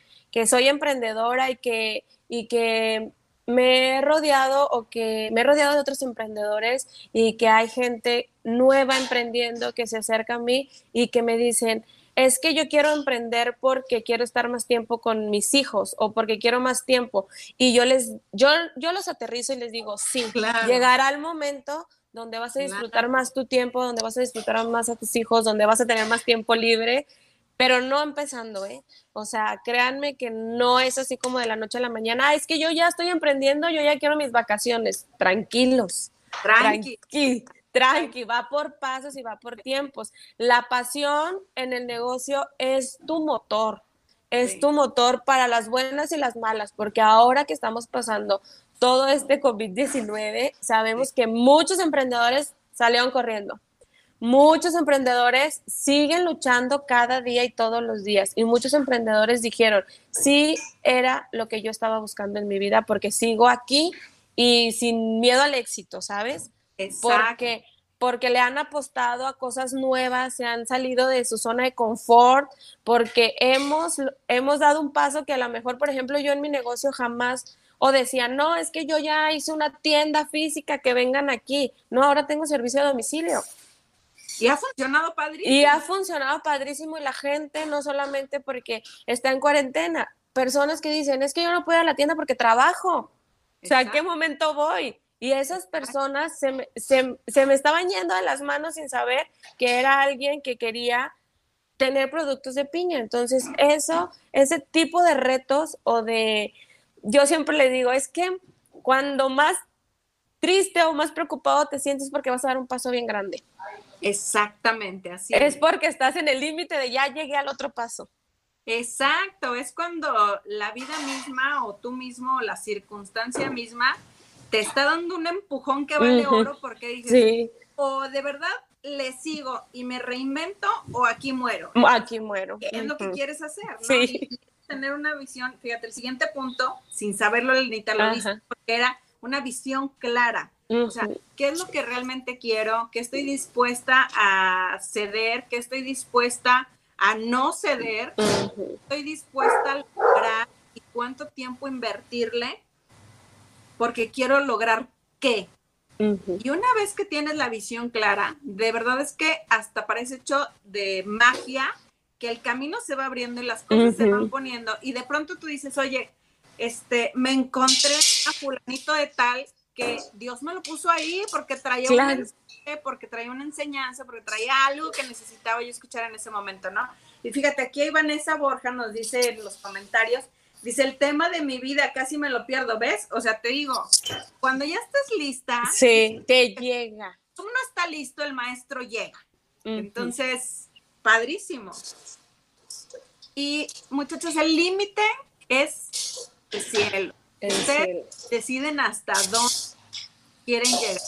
Speaker 2: soy emprendedora y que, y que me he rodeado o que me he rodeado de otros emprendedores y que hay gente nueva emprendiendo que se acerca a mí y que me dicen, es que yo quiero emprender porque quiero estar más tiempo con mis hijos o porque quiero más tiempo. Y yo les, yo, yo los aterrizo y les digo, sí, llegará el momento donde vas a disfrutar más tu tiempo, donde vas a disfrutar más a tus hijos, donde vas a tener más tiempo libre, pero no empezando, ¿eh? O sea, créanme que no es así como de la noche a la mañana, es que yo ya estoy emprendiendo, yo ya quiero mis vacaciones, tranquilos.
Speaker 1: Tranqui.
Speaker 2: tranqui tranqui, va por pasos y va por tiempos. La pasión en el negocio es tu motor, es tu motor para las buenas y las malas, porque ahora que estamos pasando todo este COVID-19, sabemos que muchos emprendedores salieron corriendo. Muchos emprendedores siguen luchando cada día y todos los días. Y muchos emprendedores dijeron, sí, era lo que yo estaba buscando en mi vida porque sigo aquí y sin miedo al éxito, ¿sabes? Porque, porque le han apostado a cosas nuevas, se han salido de su zona de confort, porque hemos, hemos dado un paso que a lo mejor, por ejemplo, yo en mi negocio jamás o decía, no, es que yo ya hice una tienda física, que vengan aquí. No, ahora tengo servicio de domicilio.
Speaker 1: Y ha funcionado padrísimo.
Speaker 2: Y ha funcionado padrísimo y la gente no solamente porque está en cuarentena, personas que dicen, es que yo no puedo ir a la tienda porque trabajo. O sea, ¿a qué momento voy? Y esas personas se me, se, me estaban yendo de las manos sin saber que era alguien que quería tener productos de piña. Entonces, eso, ese tipo de retos o de, yo siempre le digo, es que cuando más triste o más preocupado te sientes porque vas a dar un paso bien grande.
Speaker 1: Exactamente, así
Speaker 2: es. Es porque estás en el límite de ya llegué al otro paso.
Speaker 1: Exacto, es cuando la vida misma o tú mismo o la circunstancia misma te está dando un empujón que vale oro porque dices, o de verdad le sigo y me reinvento o aquí muero.
Speaker 2: Aquí muero.
Speaker 1: es lo que quieres hacer? ¿no? Sí. tener una visión, fíjate, el siguiente punto, sin saberlo, ni te lo dice, porque era una visión clara. O sea, ¿qué es lo que realmente quiero? ¿Qué estoy dispuesta a ceder? ¿Qué estoy dispuesta a no ceder? ¿Estoy dispuesta a lograr y cuánto tiempo invertirle? Porque quiero lograr qué. Y una vez que tienes la visión clara, de verdad es que hasta parece hecho de magia que el camino se va abriendo y las cosas se van poniendo. Y de pronto tú dices, oye, este, me encontré a fulanito de tal que Dios me lo puso ahí porque traía porque traía una enseñanza, porque traía algo que necesitaba yo escuchar en ese momento, ¿no? Y fíjate, aquí Vanessa Borja nos dice en los comentarios, dice, el tema de mi vida casi me lo pierdo, ¿ves? O sea, te digo, cuando ya estás lista.
Speaker 2: Sí, te llega.
Speaker 1: Uno está listo, el maestro llega. Entonces, padrísimo. Y muchachos, el límite es el cielo. Ustedes deciden hasta dónde quieren llegar.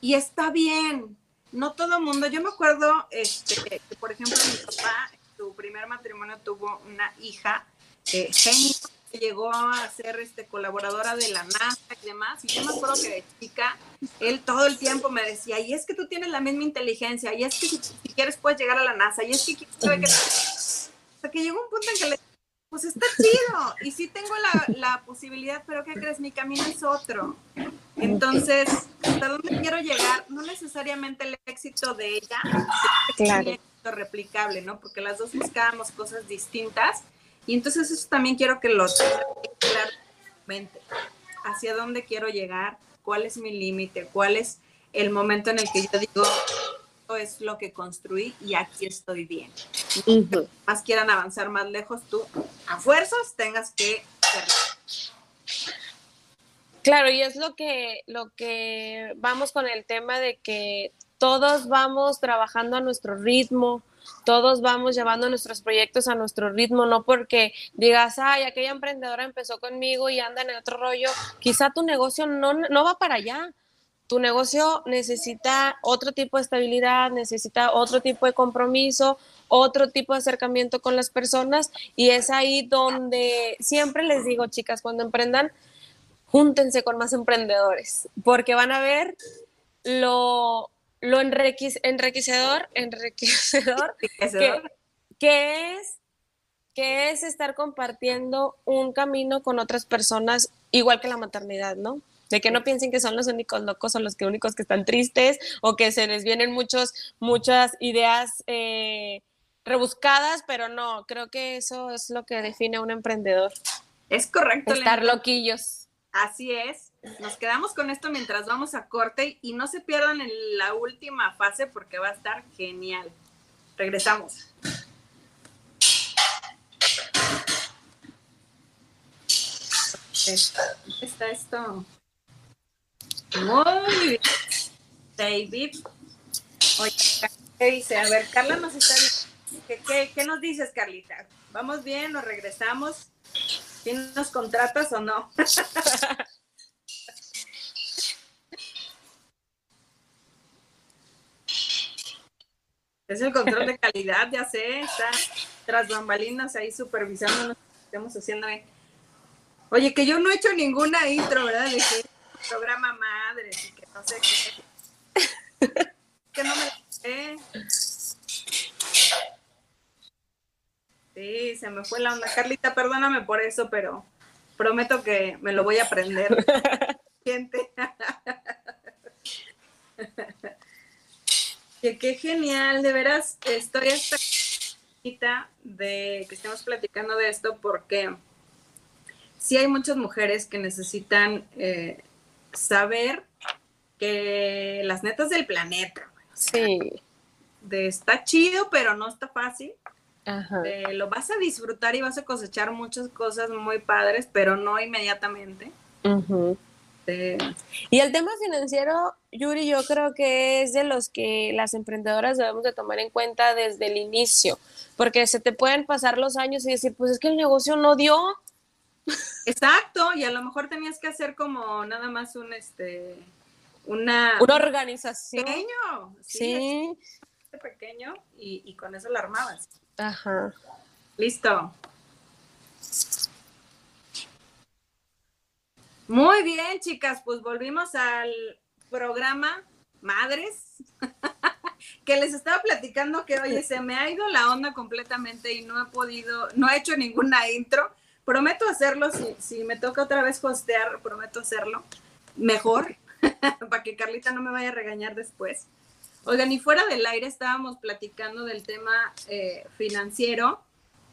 Speaker 1: Y está bien. No todo el mundo. Yo me acuerdo, este, que por ejemplo, mi papá, su primer matrimonio, tuvo una hija, eh, genio, que llegó a ser este, colaboradora de la NASA y demás. Y yo me acuerdo que de chica, él todo el tiempo me decía, y es que tú tienes la misma inteligencia, y es que si, quieres puedes llegar a la NASA, y es que, sea, que llegó un punto en que le pues está chido. Y sí tengo la, posibilidad, pero ¿qué crees? Mi camino es otro. Entonces, ¿hasta dónde quiero llegar? No necesariamente el éxito de ella claro. es replicable, ¿no? Porque las dos buscábamos cosas distintas. Y entonces eso también quiero que lo claramente. ¿Hacia dónde quiero llegar? ¿Cuál es mi límite? ¿Cuál es el momento en el que yo digo, es lo que construí y aquí estoy bien. Más quieran avanzar más lejos, tú a fuerzas tengas que
Speaker 2: Claro, y es lo que, lo que vamos con el tema de que todos vamos trabajando a nuestro ritmo, todos vamos llevando nuestros proyectos a nuestro ritmo, no porque digas, ay, aquella emprendedora empezó conmigo y anda en otro rollo, quizá tu negocio no, no va para allá, tu negocio necesita otro tipo de estabilidad, necesita otro tipo de compromiso, otro tipo de acercamiento con las personas y es ahí donde siempre les digo, chicas, cuando emprendan, júntense con más emprendedores, porque van a ver lo, lo enriquecedor, enriquecedor, que, es que es estar compartiendo un camino con otras personas, igual que la maternidad, ¿no? De que no piensen que son los únicos locos o los que únicos que están tristes o que se les vienen muchos, muchas ideas eh, rebuscadas, pero no, creo que eso es lo que define a un emprendedor.
Speaker 1: Es correcto.
Speaker 2: Estar loquillos.
Speaker 1: Así es. Nos quedamos con esto mientras vamos a corte y no se pierdan en la última fase porque va a estar genial. Regresamos. Está esto. Muy bien. David. Oye, ¿qué dice? A ver, Carla nos está ¿Qué, qué, nos dices, Carlita? ¿Vamos bien? ¿Nos regresamos? ¿Quién nos contratas o no? es el control de calidad, ya sé, está tras bambalinas ahí supervisándonos, estamos haciendo. Oye, que yo no he hecho ninguna intro, ¿verdad? Programa madre, y que no sé qué. que no me sé. Sí, se me fue la onda. Carlita, perdóname por eso, pero prometo que me lo voy a aprender. Gente. que qué genial, de veras, estoy hasta de que estemos platicando de esto porque sí hay muchas mujeres que necesitan eh, saber que las netas del planeta.
Speaker 2: Sí.
Speaker 1: De está chido, pero no está fácil. lo vas a disfrutar y vas a cosechar muchas cosas muy padres, pero no inmediatamente.
Speaker 2: Y el tema financiero, Yuri, yo creo que es de los que las emprendedoras debemos de tomar en cuenta desde el inicio, porque se te pueden pasar los años y decir, pues es que el negocio no dio.
Speaker 1: Exacto, y a lo mejor tenías que hacer como nada más un, este, una...
Speaker 2: Una organización.
Speaker 1: Pequeño, sí. Pequeño y, y con eso la armabas.
Speaker 2: Ajá.
Speaker 1: Listo. Muy bien, chicas, pues volvimos al programa Madres, que les estaba platicando que, oye, se me ha ido la onda completamente y no he podido, no he hecho ninguna intro. Prometo hacerlo, si, me toca otra vez hostear, prometo hacerlo mejor, para que Carlita no me vaya a regañar después. Oigan, y fuera del aire estábamos platicando del tema eh, financiero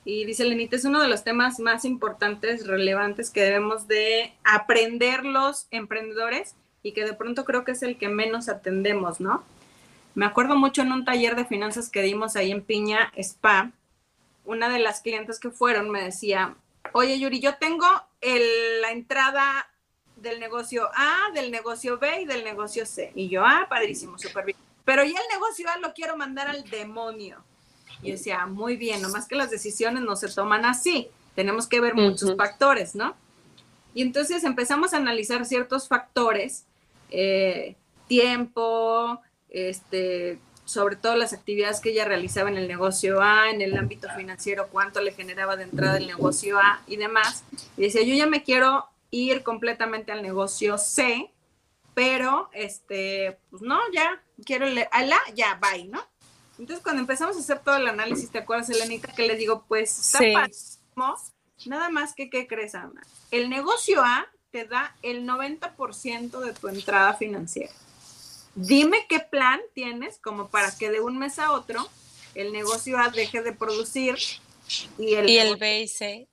Speaker 1: y dice Lenita, es uno de los temas más importantes, relevantes que debemos de aprender los emprendedores y que de pronto creo que es el que menos atendemos, ¿no? Me acuerdo mucho en un taller de finanzas que dimos ahí en Piña Spa, una de las clientes que fueron me decía, oye Yuri, yo tengo la entrada del negocio A, del negocio B y del negocio C. Y yo, ah, padrísimo, súper bien. Pero ya el negocio A lo quiero mandar al demonio. Y yo decía, muy bien, nomás que las decisiones no se toman así, tenemos que ver muchos factores, ¿no? Y entonces empezamos a analizar ciertos factores, eh, tiempo, este, sobre todo las actividades que ella realizaba en el negocio A, en el ámbito financiero, cuánto le generaba de entrada el negocio A y demás. Y decía, yo ya me quiero ir completamente al negocio C, pero este, pues no, ya quiero el a la, ya, bye, ¿no? Entonces, cuando empezamos a hacer todo el análisis, ¿te acuerdas, Elenita, que le digo, pues, está nada más que, ¿qué crees, Ana? El negocio A te da el 90% de tu entrada financiera. Dime qué plan tienes como para que de un mes a otro el negocio A deje de producir
Speaker 2: y el, y el B y C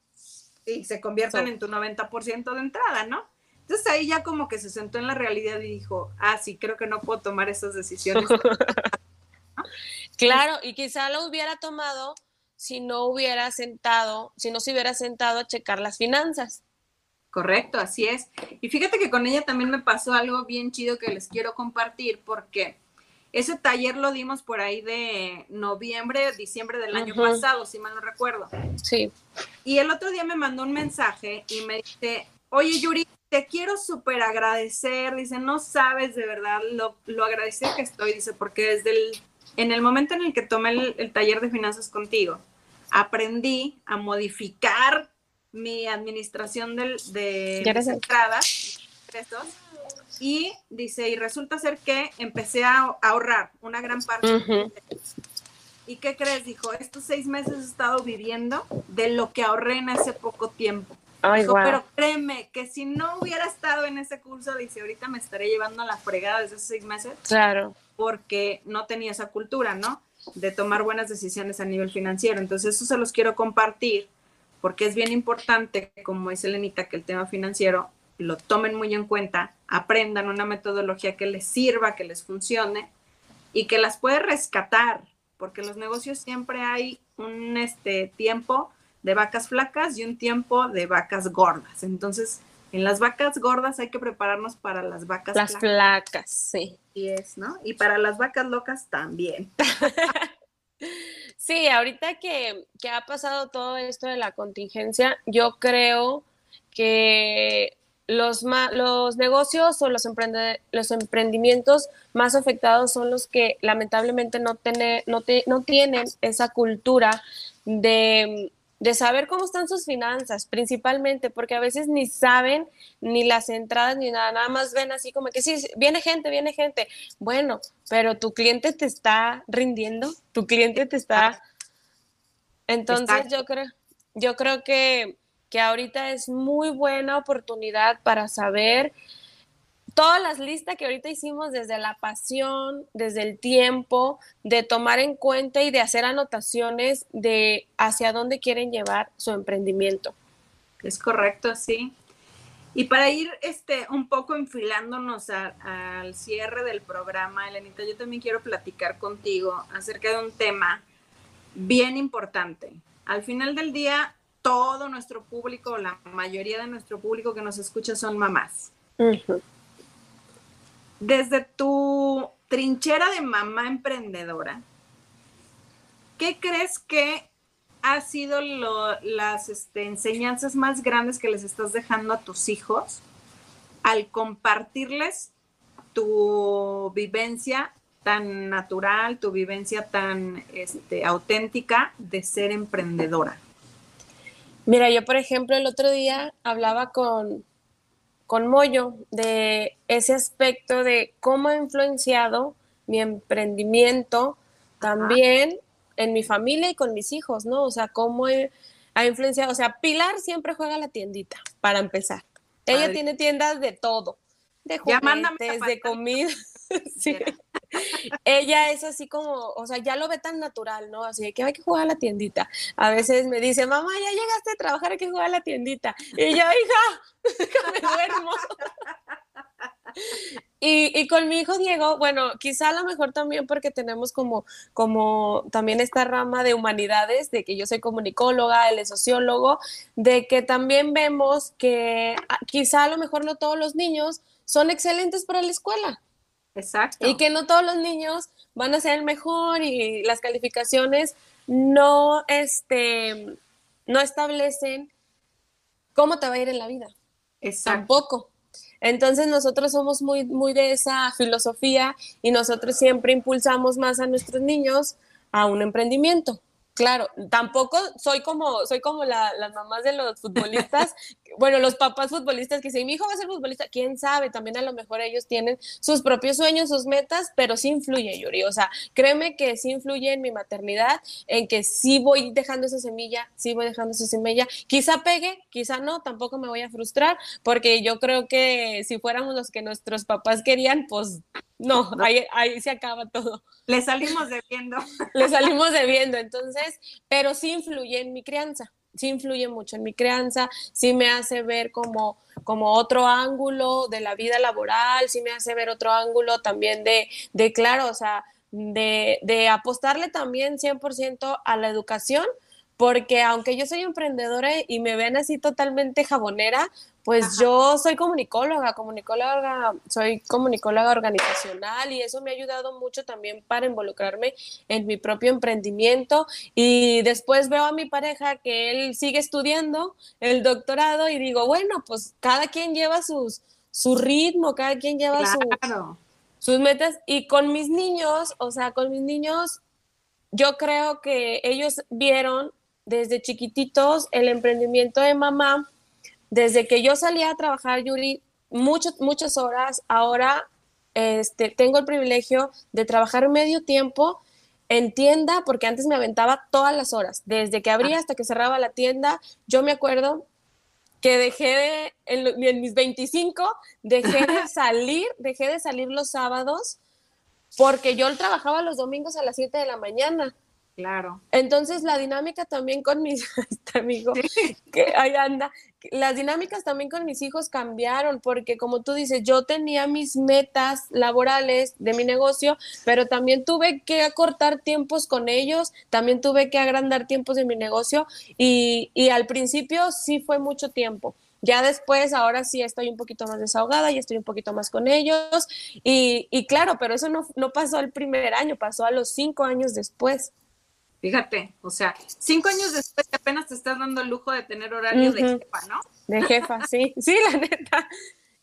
Speaker 1: y se conviertan en tu 90% de entrada, ¿no? Entonces ahí ya como que se sentó en la realidad y dijo, ah, sí, creo que no puedo tomar esas decisiones.
Speaker 2: Claro, y quizá lo hubiera tomado si no hubiera sentado, si no se hubiera sentado a checar las finanzas.
Speaker 1: Correcto, así es. Y fíjate que con ella también me pasó algo bien chido que les quiero compartir porque ese taller lo dimos por ahí de noviembre, diciembre del año pasado, si mal no recuerdo.
Speaker 2: Sí.
Speaker 1: Y el otro día me mandó un mensaje y me dice, oye Yuri, te quiero súper agradecer, dice, no sabes de verdad lo, lo agradecida que estoy, dice, porque desde el en el momento en el que tomé el, taller de finanzas contigo, aprendí a modificar mi administración de, de entradas y dice, y resulta ser que empecé a ahorrar una gran parte. ¿Y qué crees? Dijo, estos seis meses he estado viviendo de lo que ahorré en ese poco tiempo. dijo, pero créeme que si no hubiera estado en ese curso, dice, ahorita me estaré llevando a la fregada de esos seis meses.
Speaker 2: Claro
Speaker 1: porque no tenía esa cultura, ¿no? De tomar buenas decisiones a nivel financiero. Entonces, eso se los quiero compartir porque es bien importante, como dice Lenita, que el tema financiero lo tomen muy en cuenta, aprendan una metodología que les sirva, que les funcione y que las puede rescatar, porque en los negocios siempre hay un este, tiempo de vacas flacas y un tiempo de vacas gordas. Entonces, en las vacas gordas hay que prepararnos para las vacas
Speaker 2: las flacas. sí.
Speaker 1: Y es, ¿no? Y para las vacas locas también.
Speaker 2: sí, ahorita que, ha pasado todo esto de la contingencia, yo creo que los, los negocios o los, los emprendimientos más afectados son los que lamentablemente no, no, no tienen esa cultura de de saber cómo están sus finanzas, principalmente, porque a veces ni saben ni las entradas ni nada, nada más ven así como que sí, viene gente, viene gente. Bueno, pero tu cliente te está rindiendo, tu cliente te está... Entonces yo creo, yo creo que, que ahorita es muy buena oportunidad para saber todas las listas que ahorita hicimos desde la pasión, desde el tiempo, de tomar en cuenta y de hacer anotaciones de hacia dónde quieren llevar su emprendimiento.
Speaker 1: Es correcto, sí. Y para ir este, un poco enfilándonos al cierre del programa, Elenita, yo también quiero platicar contigo acerca de un tema bien importante. Al final del día, todo nuestro público, la mayoría de nuestro público que nos escucha son mamás Desde tu trinchera de mamá emprendedora, ¿qué crees que ha sido las este, enseñanzas más grandes que les estás dejando a tus hijos al compartirles tu vivencia tan natural, tu vivencia tan este, auténtica de ser emprendedora?
Speaker 2: Mira, yo por ejemplo el otro día hablaba con, con Moyo de ese aspecto de cómo ha influenciado mi emprendimiento también en mi familia y con mis hijos, ¿no? O sea, cómo ha influenciado, o sea, Pilar siempre juega la tiendita, para empezar. Ella tiene tiendas de todo, de juguetes, de comida. sí. Ella es así como, o sea, ya lo ve tan natural, ¿no? Así que hay que jugar a la tiendita. A veces me dice, mamá, ya llegaste a trabajar, hay que jugar a la tiendita. Y yo, hija, me duermo. Y, con mi hijo Diego, bueno, quizá a lo mejor también porque tenemos como, como también esta rama de humanidades, de que yo soy comunicóloga, él es sociólogo, de que también vemos que ah, quizá a lo mejor no todos los niños son excelentes para la escuela.
Speaker 1: Exacto.
Speaker 2: Y que no todos los niños van a ser el mejor y las calificaciones no, este, no establecen cómo te va a ir en la vida.
Speaker 1: Exacto.
Speaker 2: Tampoco. Entonces nosotros somos muy, muy de esa filosofía y nosotros siempre impulsamos más a nuestros niños a un emprendimiento. Claro, tampoco soy como, soy como las mamás de los futbolistas, bueno, los papás futbolistas que dicen, mi hijo va a ser futbolista, quién sabe, también a lo mejor ellos tienen sus propios sueños, sus metas, pero sí influye, Yuri, o sea, créeme que sí influye en mi maternidad, en que sí voy dejando esa semilla, sí voy dejando esa semilla, quizá pegue, quizá no, tampoco me voy a frustrar, porque yo creo que si fuéramos los que nuestros papás querían, pues no, ahí, ahí se acaba todo.
Speaker 1: Le salimos debiendo.
Speaker 2: Le salimos debiendo, entonces, pero sí influye en mi crianza, sí influye mucho en mi crianza, sí me hace ver como, como otro ángulo de la vida laboral, sí me hace ver otro ángulo también de, de claro, o sea, de, de apostarle también 100% a la educación, porque aunque yo soy emprendedora y me ven así totalmente jabonera, pues yo soy comunicóloga, comunicóloga, soy comunicóloga organizacional y eso me ha ayudado mucho también para involucrarme en mi propio emprendimiento. Y después veo a mi pareja que él sigue estudiando el doctorado y digo, bueno, pues cada quien lleva sus su ritmo, cada quien lleva sus metas y con mis niños, o sea, con mis niños yo creo que ellos vieron desde chiquititos el emprendimiento de mamá. Desde que yo salía a trabajar, Yuri, muchas, muchas horas, ahora este, tengo el privilegio de trabajar medio tiempo en tienda, porque antes me aventaba todas las horas, desde que abría hasta que cerraba la tienda. Yo me acuerdo que dejé de, en, en mis 25, dejé de salir, dejé de salir los sábados, porque yo trabajaba los domingos a las 7 de la mañana.
Speaker 1: Claro.
Speaker 2: Entonces la dinámica también con mis, este amigo, que ahí anda, las dinámicas también con mis hijos cambiaron porque como tú dices, yo tenía mis metas laborales de mi negocio, pero también tuve que acortar tiempos con ellos, también tuve que agrandar tiempos de mi negocio y, y al principio sí fue mucho tiempo. Ya después, ahora sí estoy un poquito más desahogada, y estoy un poquito más con ellos. Y, y claro, pero eso no, no pasó el primer año, pasó a los cinco años después.
Speaker 1: Fíjate, o sea, cinco años después apenas te estás dando el lujo de tener horario de jefa, ¿no?
Speaker 2: De jefa, sí, sí, la neta.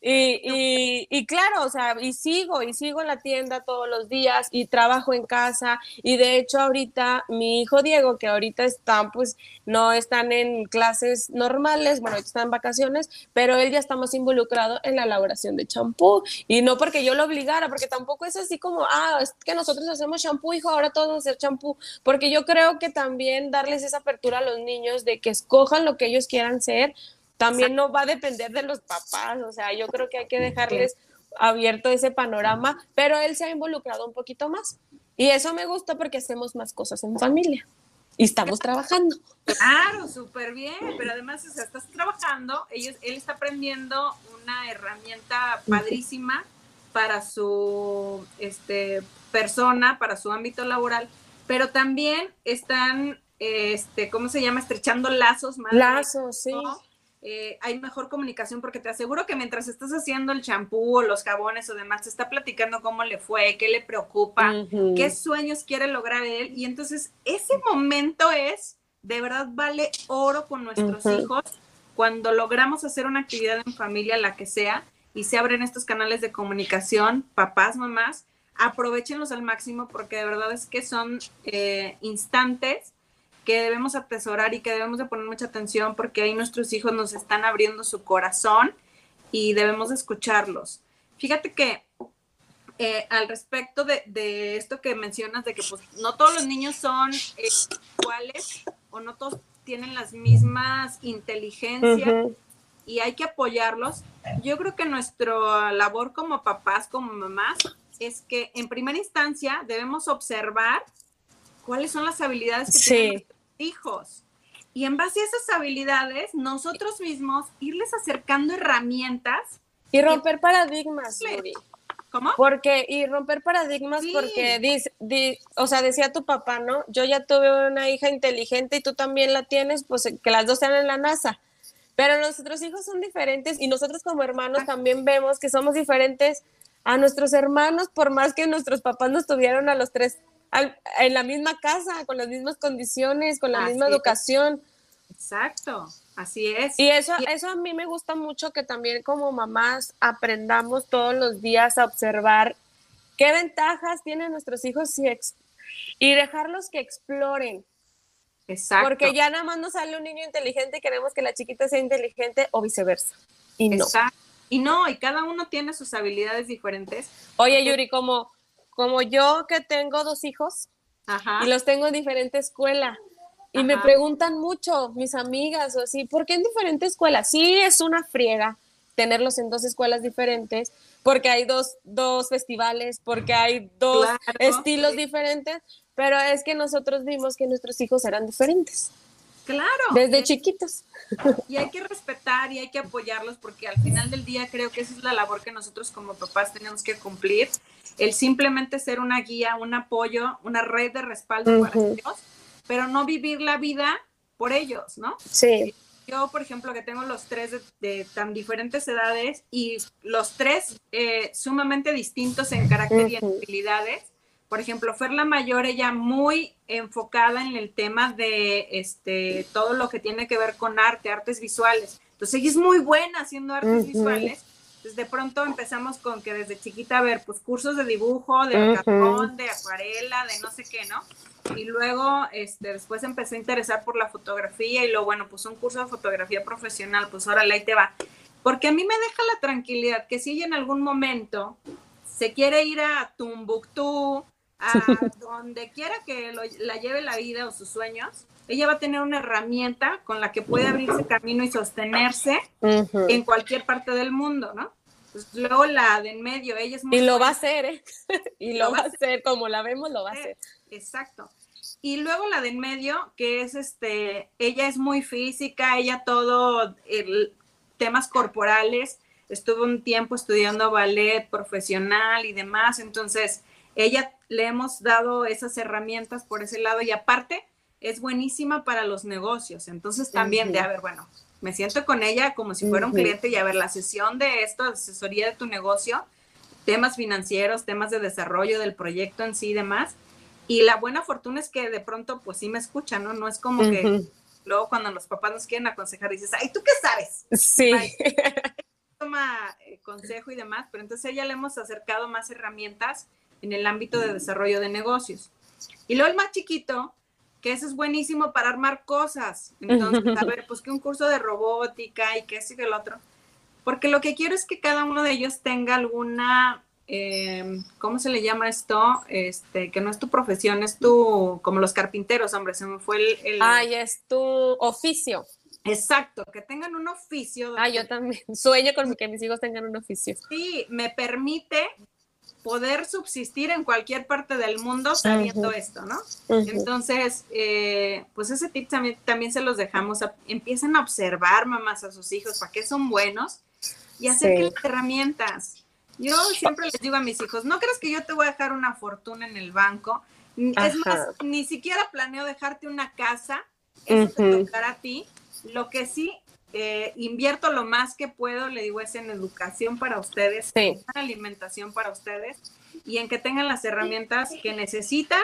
Speaker 2: Y, y, claro, o sea, y sigo, y sigo en la tienda todos los días y trabajo en casa. Y de hecho, ahorita mi hijo Diego, que ahorita están, pues, no están en clases normales, bueno, están en vacaciones, pero él ya está más involucrado en la elaboración de champú. Y no porque yo lo obligara, porque tampoco es así como, ah, es que nosotros hacemos champú, hijo, ahora todos vamos a hacer champú. Porque yo creo que también darles esa apertura a los niños de que escojan lo que ellos quieran ser también no va a depender de los papás, o sea, yo creo que hay que dejarles abierto ese panorama, pero él se ha involucrado un poquito más. Y eso me gusta porque hacemos más cosas en familia y estamos trabajando.
Speaker 1: Claro, súper bien, pero además, o sea, estás trabajando, ellos, él está aprendiendo una herramienta padrísima para su este, persona, para su ámbito laboral, pero también están, este, ¿cómo se llama? Estrechando lazos
Speaker 2: más. Lazos, sí
Speaker 1: eh, hay mejor comunicación porque te aseguro que mientras estás haciendo el champú o los jabones o demás, te está platicando cómo le fue, qué le preocupa, qué sueños quiere lograr él. Y entonces ese momento es, de verdad, vale oro con nuestros hijos cuando logramos hacer una actividad en familia, la que sea, y se abren estos canales de comunicación, papás, mamás, aprovechenlos al máximo porque de verdad es que son eh, instantes que debemos atesorar y que debemos de poner mucha atención porque ahí nuestros hijos nos están abriendo su corazón y debemos escucharlos. Fíjate que eh, al respecto de, esto que mencionas, de que pues, no todos los niños son eh, iguales o no todos tienen las mismas inteligencias y hay que apoyarlos, yo creo que nuestra labor como papás, como mamás, es que en primera instancia debemos observar cuáles son las habilidades que tienen nuestros hijos. Y en base a esas habilidades, nosotros mismos irles acercando herramientas.
Speaker 2: Y romper paradigmas,
Speaker 1: ¿Cómo?
Speaker 2: Porque, y romper paradigmas porque, dice, o sea, decía tu papá, ¿no? Yo ya tuve una hija inteligente y tú también la tienes, pues que las dos sean en la NASA. Pero nuestros hijos son diferentes y nosotros como hermanos también vemos que somos diferentes a nuestros hermanos, por más que nuestros papás nos tuvieron a los tres en la misma casa, con las mismas condiciones, con la misma educación.
Speaker 1: Exacto, así es.
Speaker 2: Y eso, eso a mí me gusta mucho que también como mamás aprendamos todos los días a observar qué ventajas tienen nuestros hijos y, y dejarlos que exploren.
Speaker 1: Exacto.
Speaker 2: Porque ya nada más nos sale un niño inteligente y queremos que la chiquita sea inteligente o viceversa. Y no. Exacto.
Speaker 1: Y no, y cada uno tiene sus habilidades diferentes.
Speaker 2: Oye, Yuri, como, como yo que tengo dos hijos y los tengo en diferente escuela, y me preguntan mucho mis amigas o así, ¿por qué en diferentes escuelas? Sí, es una friega tenerlos en dos escuelas diferentes, porque hay dos, dos festivales, porque hay dos estilos diferentes, pero es que nosotros vimos que nuestros hijos eran diferentes.
Speaker 1: Claro.
Speaker 2: Desde chiquitos.
Speaker 1: Y hay que respetar y hay que apoyarlos porque al final del día creo que esa es la labor que nosotros como papás tenemos que cumplir. El simplemente ser una guía, un apoyo, una red de respaldo para ellos, pero no vivir la vida por ellos, ¿no?
Speaker 2: Sí.
Speaker 1: Yo, por ejemplo, que tengo los tres de, tan diferentes edades y los tres eh, sumamente distintos en carácter y en habilidades, por ejemplo, Fer la mayor, ella muy enfocada en el tema de este, todo lo que tiene que ver con arte, artes visuales. Entonces ella es muy buena haciendo artes visuales. Entonces de pronto empezamos con que desde chiquita a ver pues cursos de dibujo, de cartón, de acuarela, de no sé qué, ¿no? Y luego este, después empecé a interesar por la fotografía y luego, bueno, pues un curso de fotografía profesional, pues ahora ahí te va. Porque a mí me deja la tranquilidad que si ella en algún momento se quiere ir a Tumbuktu, a donde quiera que la lleve la vida o sus sueños, ella va a tener una herramienta con la que puede abrirse camino y sostenerse en cualquier parte del mundo, ¿no? Pues luego la de en medio, ella es
Speaker 2: muy... Y lo va a hacer, ¿eh? y lo, va a hacer, como la vemos, lo va a hacer.
Speaker 1: Exacto. Y luego la de en medio, que es este, ella es muy física, ella todo, el, temas corporales, estuvo un tiempo estudiando ballet profesional y demás, entonces ella le hemos dado esas herramientas por ese lado y aparte es buenísima para los negocios. Entonces también de, a ver, bueno, me siento con ella como si fuera un cliente y a ver, la sesión de esto, asesoría de tu negocio, temas financieros, temas de desarrollo del proyecto en sí y demás. Y la buena fortuna es que de pronto, pues sí me escuchan, ¿no? No es como que luego cuando los papás nos quieren aconsejar, dices, ay, ¿tú qué sabes?
Speaker 2: Sí.
Speaker 1: toma eh, consejo y demás, pero entonces ya le hemos acercado más herramientas en el ámbito de desarrollo de negocios. Y luego el más chiquito, que eso es buenísimo para armar cosas. Entonces, a ver, pues que un curso de robótica y que eso y que el otro. Porque lo que quiero es que cada uno de ellos tenga alguna, em, ¿cómo se le llama esto? Este, que no es tu profesión, es tu, como los carpinteros, hombre, se me fue el... el...
Speaker 2: Ay, es tu oficio.
Speaker 1: Exacto, que tengan un oficio.
Speaker 2: Ah, yo también sueño con que mis hijos tengan un oficio.
Speaker 1: Sí, me permite poder subsistir en cualquier parte del mundo sabiendo esto, ¿no? Entonces, eh, pues ese tip también, también se los dejamos. empiecen a observar, mamás, a sus hijos, para qué son buenos y hacer herramientas. Yo siempre les digo a mis hijos, no crees que yo te voy a dejar una fortuna en el banco. Es más, ni siquiera planeo dejarte una casa, eso te tocará a ti. Lo que sí eh, invierto lo más que puedo, le digo, es en educación para ustedes, en alimentación para ustedes y en que tengan las herramientas que necesitan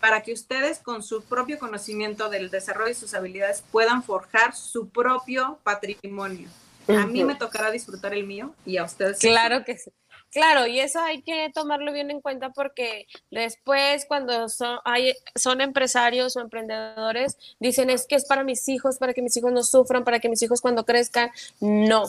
Speaker 1: para que ustedes con su propio conocimiento del desarrollo y sus habilidades puedan forjar su propio patrimonio. A mí me tocará disfrutar el mío y a ustedes.
Speaker 2: Claro que sí. Claro, y eso hay que tomarlo bien en cuenta porque después cuando son, hay, son empresarios o emprendedores, dicen es que es para mis hijos, para que mis hijos no sufran, para que mis hijos cuando crezcan. No,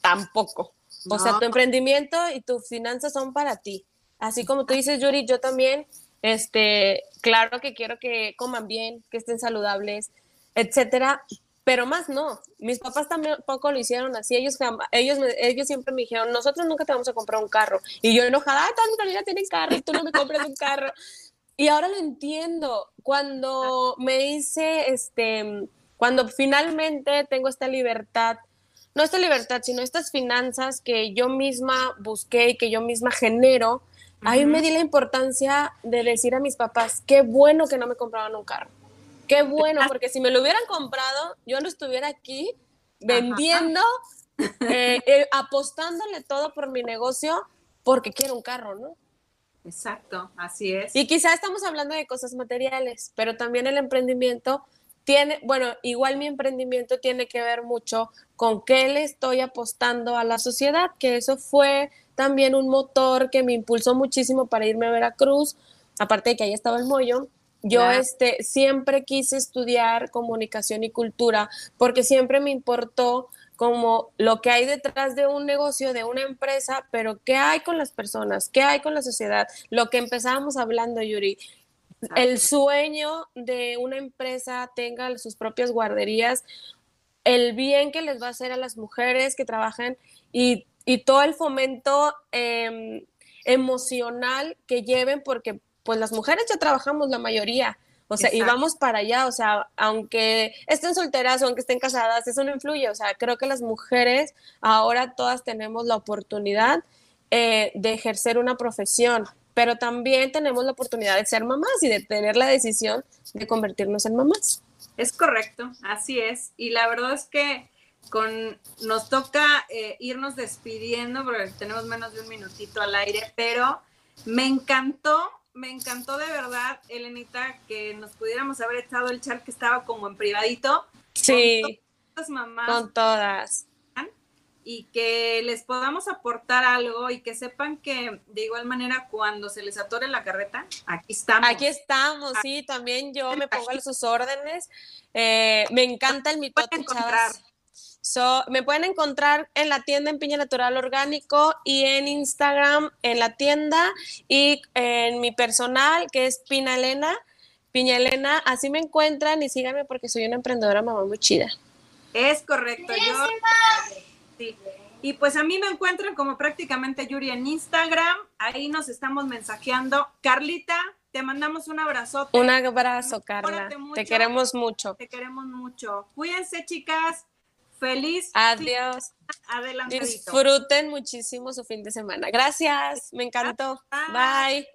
Speaker 2: tampoco. O sea, tu emprendimiento y tus finanzas son para ti. Así como tú dices, Yuri, yo también, este, claro que quiero que coman bien, que estén saludables, etcétera, pero más no. Mis papás tampoco lo hicieron así. Ellos, ellos, ellos siempre me dijeron, nosotros nunca te vamos a comprar un carro. Y yo enojada, ah, toda mi familia tiene carro y tú no me compras un carro. Y ahora lo entiendo. Cuando me hice, este, cuando finalmente tengo esta libertad, no esta libertad, sino estas finanzas que yo misma busqué y que yo misma genero, ahí me di la importancia de decir a mis papás, qué bueno que no me compraban un carro Qué bueno, porque si me lo hubieran comprado, yo no estuviera aquí vendiendo, eh, eh, apostándole todo por mi negocio porque quiero un carro, ¿no?
Speaker 1: Exacto, así es.
Speaker 2: Y quizá estamos hablando de cosas materiales, pero también el emprendimiento tiene, bueno, igual mi emprendimiento tiene que ver mucho con qué le estoy apostando a la sociedad, que eso fue también un motor que me impulsó muchísimo para irme a Veracruz, aparte de que ahí estaba el mollo, yo este, siempre quise estudiar comunicación y cultura porque siempre me importó como lo que hay detrás de un negocio, de una empresa, pero qué hay con las personas, qué hay con la sociedad. Lo que empezábamos hablando, Yuri, el sueño de una empresa tenga sus propias guarderías, el bien que les va a hacer a las mujeres que trabajan y, todo el fomento em, emocional que lleven, porque pues las mujeres ya trabajamos la mayoría, o sea, y vamos para allá, o sea, aunque estén solteras o aunque estén casadas, eso no influye, o sea, creo que las mujeres ahora todas tenemos la oportunidad eh, de ejercer una profesión, pero también tenemos la oportunidad de ser mamás y de tener la decisión de convertirnos en mamás.
Speaker 1: Es correcto, así es. Y la verdad es que con nos toca eh, irnos despidiendo porque tenemos menos de un minutito al aire, pero me encantó me encantó de verdad, Elenita, que nos pudiéramos haber echado el chat que estaba como en privadito.
Speaker 2: Sí. Con todas mamás. Con todas.
Speaker 1: Y que les podamos aportar algo y que sepan que de igual manera cuando se les atore la carreta, aquí estamos.
Speaker 2: Aquí estamos, sí, también yo me pongo a sus órdenes. Eh, me encanta el mitote, chavas. So, me pueden encontrar en la tienda en Piña Natural Orgánico y en Instagram en la tienda y en mi personal que es Pina Elena. Piña Elena, así me encuentran y síganme porque soy una emprendedora mamá muy chida.
Speaker 1: Es correcto, yo. Sí. Y pues a mí me encuentran como prácticamente Yuri en Instagram. Ahí nos estamos mensajeando. Carlita, te mandamos un abrazote.
Speaker 2: Un abrazo, Carla. Te queremos mucho.
Speaker 1: Te queremos mucho. Cuídense, chicas. Feliz.
Speaker 2: Adiós.
Speaker 1: Adelante.
Speaker 2: Disfruten muchísimo su fin de semana. Gracias. Me encantó. Bye.